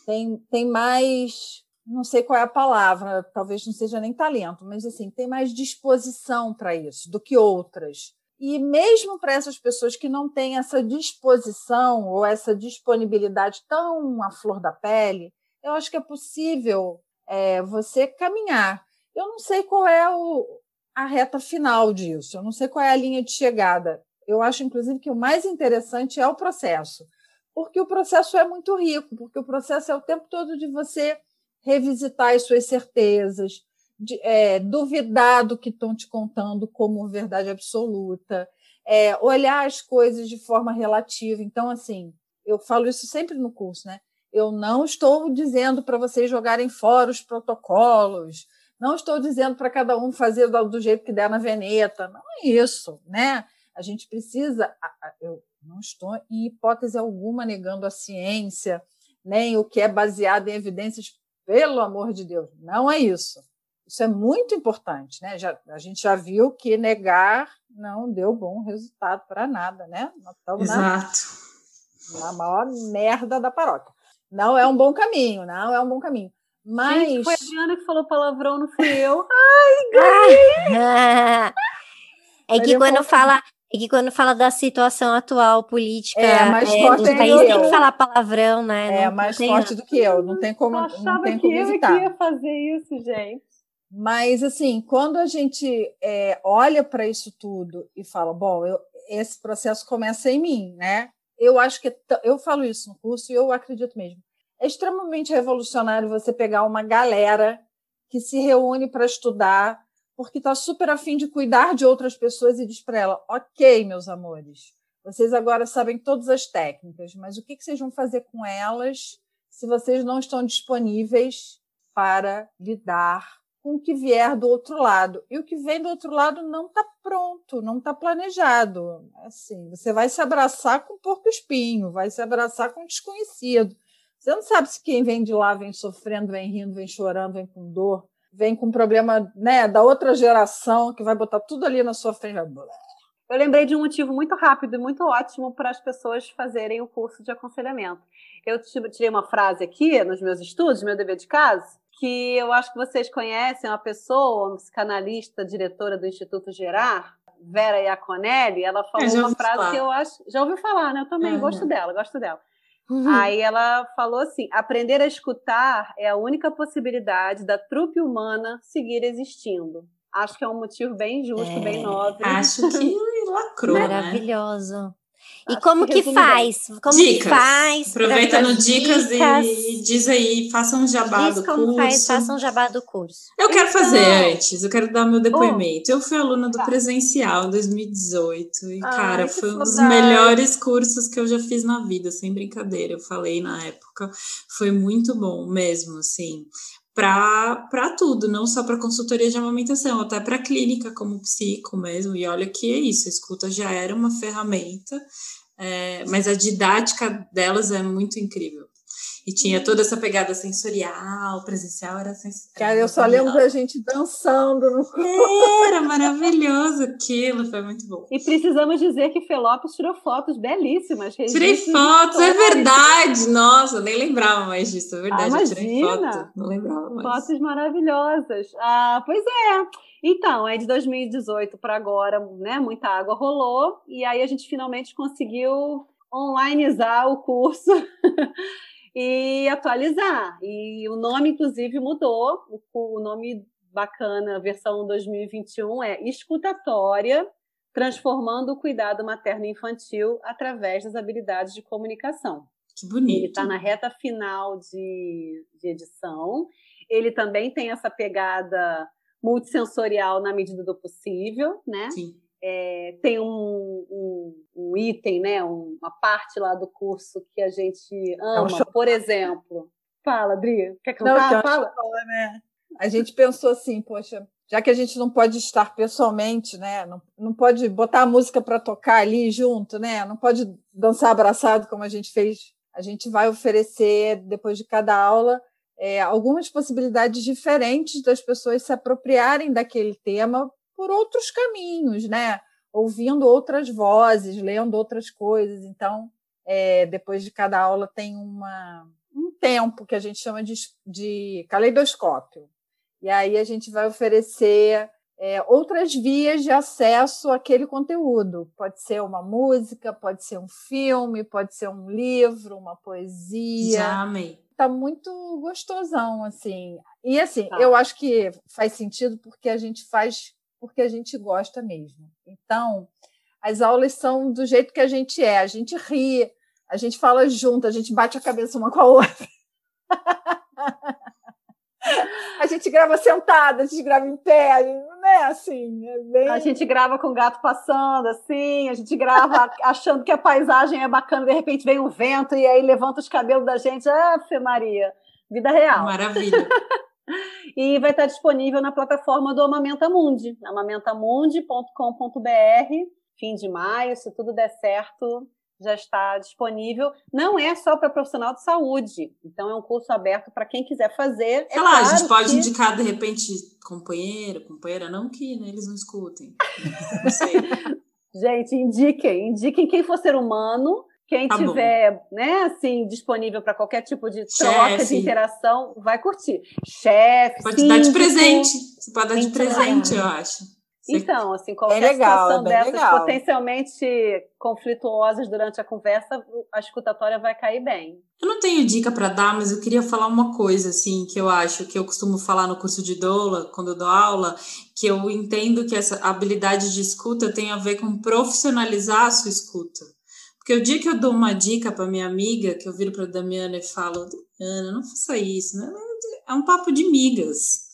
tem, tem mais, não sei qual é a palavra, talvez não seja nem talento, mas assim, tem mais disposição para isso do que outras. E mesmo para essas pessoas que não têm essa disposição ou essa disponibilidade tão à flor da pele, eu acho que é possível é, você caminhar. Eu não sei qual é o, a reta final disso, eu não sei qual é a linha de chegada. Eu acho, inclusive, que o mais interessante é o processo, porque o processo é muito rico, porque o processo é o tempo todo de você revisitar as suas certezas, de, é, duvidar do que estão te contando como verdade absoluta, é, olhar as coisas de forma relativa. Então, assim, eu falo isso sempre no curso, né? Eu não estou dizendo para vocês jogarem fora os protocolos, não estou dizendo para cada um fazer do, jeito que der na veneta, não é isso, né? A gente precisa, eu não estou em hipótese alguma negando a ciência, nem o que é baseado em evidências, pelo amor de Deus, não é isso. Isso é muito importante, né? Já, a gente já viu que negar não deu bom resultado para nada, né? Nós estamos Exato. Na, na maior merda da paróquia. Não é um bom caminho, não é um bom caminho. Mas. Gente, foi a Diana que falou palavrão, não fui eu. Ai, ganhei! é que quando fala. É que quando fala da situação atual política é, mais é, forte do país, tem que falar palavrão, né? É, não, mais não forte do que eu. Não tem como, eu não tem que como evitar. Eu ia fazer isso, gente. Mas, assim, quando a gente é, olha para isso tudo e fala, bom, eu, esse processo começa em mim, né? eu acho que eu falo isso no curso e eu acredito mesmo. É extremamente revolucionário você pegar uma galera que se reúne para estudar, porque está super afim de cuidar de outras pessoas e diz para ela: Ok, meus amores, vocês agora sabem todas as técnicas, mas o que, que vocês vão fazer com elas se vocês não estão disponíveis para lidar com o que vier do outro lado. E o que vem do outro lado não está pronto, não está planejado. Assim, você vai se abraçar com porco espinho, vai se abraçar com desconhecido. Você não sabe se quem vem de lá vem sofrendo, vem rindo, vem chorando, vem com dor, vem com problema né, da outra geração que vai botar tudo ali na sua frente. Eu lembrei de um motivo muito rápido e muito ótimo para as pessoas fazerem o curso de aconselhamento. Eu tirei uma frase aqui nos meus estudos, meu dever de casa, que eu acho que vocês conhecem, uma pessoa, uma psicanalista, diretora do Instituto Gerar, Vera Iaconelli, ela falou uma frase falar. que eu acho. Já ouviu falar, né? Eu também uhum. gosto dela, gosto dela. Uhum. Aí ela falou assim: aprender a escutar é a única possibilidade da trupe humana seguir existindo. Acho que é um motivo bem justo, é, bem nobre. Acho que lacrou. Né? Maravilhoso. Né? E como que, faz? Como dicas. que faz? Aproveita no dicas, dicas, e diz aí, faça um jabá diz do como curso. Faz, faça um jabá do curso. Eu quero então... fazer antes, eu quero dar meu depoimento. Oh. Eu fui aluna do tá. presencial em 2018 e, Ai, cara, foi um dos melhores cursos que eu já fiz na vida, sem brincadeira. Eu falei na época, foi muito bom mesmo, assim para tudo, não só para consultoria de amamentação, até para clínica como psico mesmo. E olha que é isso, a escuta já era uma ferramenta, é, mas a didática delas é muito incrível. E tinha toda essa pegada sensorial, presencial, era sensorial. Cara, eu só lembro da gente dançando no Era maravilhoso aquilo, foi muito bom. E precisamos dizer que Felopes tirou fotos belíssimas. Tirei fotos, é verdade! Nossa, nem lembrava mais disso, é verdade. Ah, eu tirei foto, não lembrava mais. Fotos maravilhosas. Ah, pois é. Então, é de 2018 para agora, né? Muita água rolou, e aí a gente finalmente conseguiu onlineizar o curso e atualizar. E o nome, inclusive, mudou. O, nome bacana, versão 2021, é Escutatória, transformando o cuidado materno-infantil através das habilidades de comunicação. Que bonito. Ele está na reta final de, de edição. Ele também tem essa pegada multissensorial na medida do possível, né? Sim. É, tem um, um, um, item, né, uma parte lá do curso que a gente ama, é um por exemplo. Fala, Adri, quer contar? Não, Fala. Falar, né? A gente pensou assim, poxa, já que a gente não pode estar pessoalmente, né, não, não pode botar a música para tocar ali junto, né, não pode dançar abraçado como a gente fez, a gente vai oferecer depois de cada aula é, algumas possibilidades diferentes das pessoas se apropriarem daquele tema por outros caminhos, né? Ouvindo outras vozes, lendo outras coisas. Então, é, depois de cada aula tem uma, um tempo que a gente chama de, de caleidoscópio. E aí a gente vai oferecer é, outras vias de acesso àquele conteúdo. Pode ser uma música, pode ser um filme, pode ser um livro, uma poesia. Já amei. Tá muito gostosão, assim. E assim, tá. eu acho que faz sentido porque a gente faz porque a gente gosta mesmo. Então, as aulas são do jeito que a gente é, a gente ri, a gente fala junto, a gente bate a cabeça uma com a outra. a gente grava sentada, a gente grava em pé, né? Assim, é bem... A gente grava com o gato passando, assim, a gente grava achando que a paisagem é bacana, de repente vem um vento e aí levanta os cabelos da gente. Ah, Fê Maria, vida real. Maravilha. e vai estar disponível na plataforma do Amamenta Mundi, amamentamundi.com.br, fim de maio, se tudo der certo, já está disponível. Não é só para profissional de saúde, então é um curso aberto para quem quiser fazer. É Sei é lá, claro a gente pode que... indicar de repente companheiro, companheira, não que né, eles não escutem. Não sei. gente, indiquem, indiquem quem for ser humano quem tá tiver, né, assim, disponível para qualquer tipo de troca, Chefe. de interação, vai curtir. Chefe, Pode síndico, dar de presente. Você pode dar de presente, eu acho. Então, assim, qualquer é legal, situação é dessas legal. potencialmente conflituosas durante a conversa, a escutatória vai cair bem. Eu não tenho dica para dar, mas eu queria falar uma coisa, assim, que eu acho, que eu costumo falar no curso de doula, quando eu dou aula, que eu entendo que essa habilidade de escuta tem a ver com profissionalizar a sua escuta. Porque o dia que eu dou uma dica para minha amiga, que eu viro para Damiana e falo, Ana, não faça isso, né? É um papo de migas.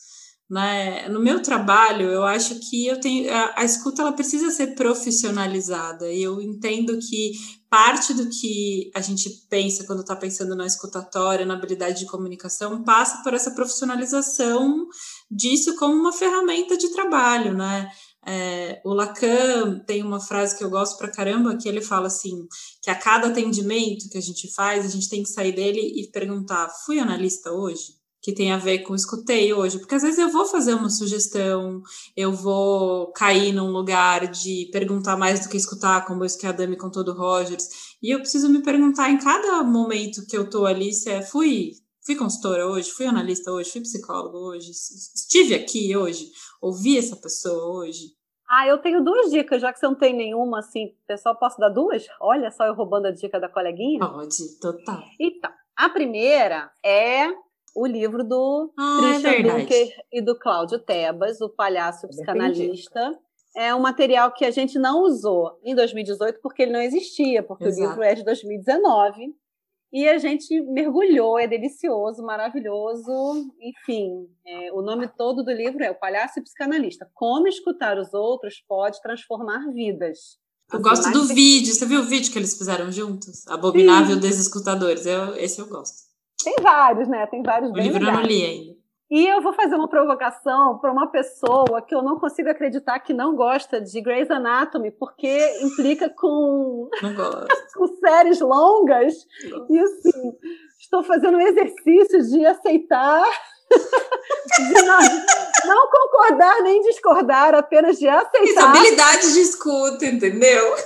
Né? No meu trabalho, eu acho que eu tenho a, a escuta ela precisa ser profissionalizada. E eu entendo que parte do que a gente pensa quando está pensando na escutatória, na habilidade de comunicação, passa por essa profissionalização disso como uma ferramenta de trabalho, né? É, o Lacan tem uma frase que eu gosto pra caramba, que ele fala assim, que a cada atendimento que a gente faz, a gente tem que sair dele e perguntar, fui analista hoje? Que tem a ver com escutei hoje, porque às vezes eu vou fazer uma sugestão, eu vou cair num lugar de perguntar mais do que escutar, como isso que a Dami contou do Rogers, e eu preciso me perguntar em cada momento que eu tô ali, se é, fui fui consultora hoje, fui analista hoje, fui psicólogo hoje, estive aqui hoje, ouvi essa pessoa hoje. Ah, eu tenho duas dicas, já que você não tem nenhuma, assim, pessoal, posso dar duas? Olha só eu roubando a dica da coleguinha. Pode, total. Então, a primeira é o livro do ah, é Christian é Dunker e do Cláudio Tebas, o palhaço psicanalista. É um material que a gente não usou em 2018 porque ele não existia, porque Exato. o livro é de 2019. E a gente mergulhou, é delicioso, maravilhoso. Enfim, é, o nome todo do livro é O Palhaço e Psicanalista. Como escutar os outros pode transformar vidas. Eu assim, gosto do vídeo. Você viu o vídeo que eles fizeram juntos? Abominável Sim. Desescutadores. Eu, esse eu gosto. Tem vários, né? Tem vários. O livro legais. eu não li ainda. E eu vou fazer uma provocação para uma pessoa que eu não consigo acreditar que não gosta de Grey's Anatomy, porque implica com, com séries longas. E assim, estou fazendo um exercício de aceitar, de não, não, concordar nem discordar, apenas de aceitar. Isso, habilidade de escuta, entendeu?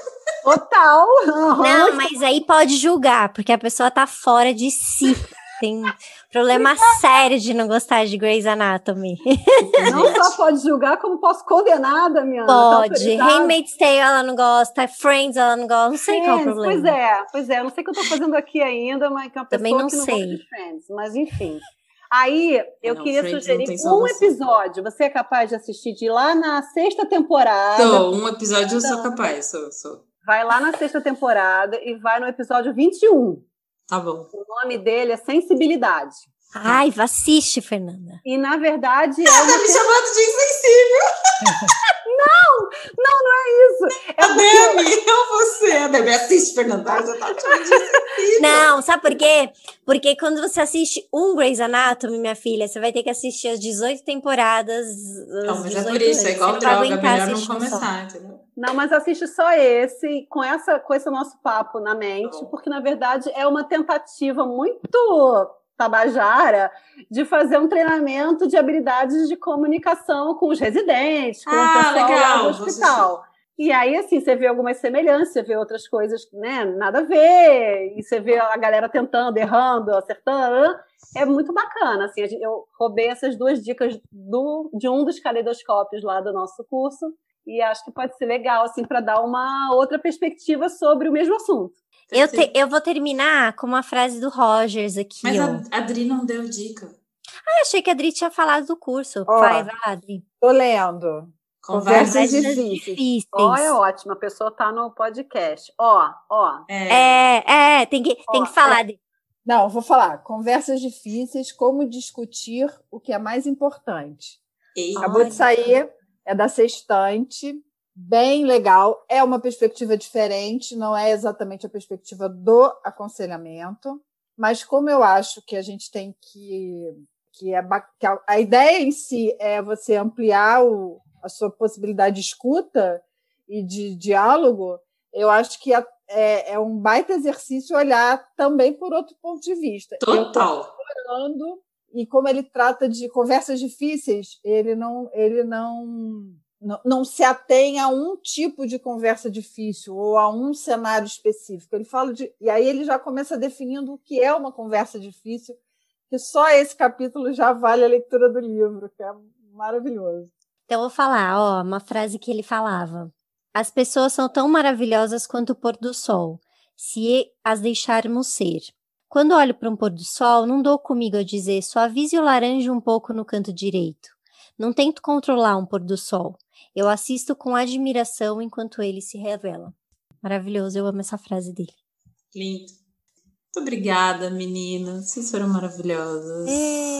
Total. Uhum. Não, mas aí pode julgar, porque a pessoa tá fora de si. Tem problema sério de não gostar de Grey's Anatomy. Não só pode julgar, como posso condenar, Damiana. Pode. Handmaid's Tale ela não gosta, Friends ela não gosta, não sei Friends, qual é o problema. Pois é, pois é. Eu não sei o que eu tô fazendo aqui ainda, mas que é uma pessoa Também não que não sei. gosta de Friends. Mas enfim. Aí, eu não, queria sugerir um episódio. Você é capaz de assistir de lá na sexta temporada? Um episódio eu sou capaz, sou, sou. Vai lá na sexta temporada e vai no episódio 21. Tá bom. O nome dele é Sensibilidade. Ai, assiste, Fernanda. E na verdade. Ah, tá me chamando de insensível! não, não, não é isso. É a porque... Demi, é você. A Demi assiste, Fernanda. Você tá de Não, sabe por quê? Porque quando você assiste um Grey's Anatomy, minha filha, você vai ter que assistir as 18 temporadas. Não, mas é por isso, é igual droga, melhor não começar, entendeu? Não, mas assiste só esse, com, essa, com esse nosso papo na mente, tá porque na verdade é uma tentativa muito Tabajara de fazer um treinamento de habilidades de comunicação com os residentes, com ah, o pessoal legal. do hospital. E aí, assim, você vê algumas semelhanças, você vê outras coisas, né, nada a ver, e você vê a galera tentando, errando, acertando, é muito bacana, assim, eu roubei essas duas dicas do, de um dos caleidoscópios lá do nosso curso, e acho que pode ser legal, assim, para dar uma outra perspectiva sobre o mesmo assunto. Eu, te, eu vou terminar com uma frase do Rogers aqui. Mas ó. a Adri não deu dica. Ah, achei que a Adri tinha falado do curso. Ó, Vai, vai, Adri. Tô lendo. Conversas, difíceis. Ó, é ótimo. A pessoa tá no podcast. Ó, ó. É, é, é tem, que, ó, tem que falar. É... Não, vou falar. Conversas difíceis, como discutir o que é mais importante. Ei, Acabou olha. de sair, é da Sextante bem legal. É uma perspectiva diferente, não é exatamente a perspectiva do aconselhamento, mas como eu acho que a gente tem que. que, é, que a, a, ideia em si é você ampliar o, a sua possibilidade de escuta e de diálogo, eu acho que é, é, é um baita exercício olhar também por outro ponto de vista. Total. E como ele trata de conversas difíceis, ele não, ele não não, se atém a um tipo de conversa difícil ou a um cenário específico. Ele fala de. E aí ele já começa definindo o que é uma conversa difícil, que só esse capítulo já vale a leitura do livro, que é maravilhoso. Então, eu vou falar, ó, uma frase que ele falava. As pessoas são tão maravilhosas quanto o pôr do sol, se as deixarmos ser. Quando olho para um pôr do sol, não dou comigo a dizer suavize o laranja um pouco no canto direito. Não tento controlar um pôr do sol. Eu assisto com admiração enquanto ele se revela. Maravilhoso, eu amo essa frase dele. Lindo. Muito obrigada, meninas. Vocês foram maravilhosas. É.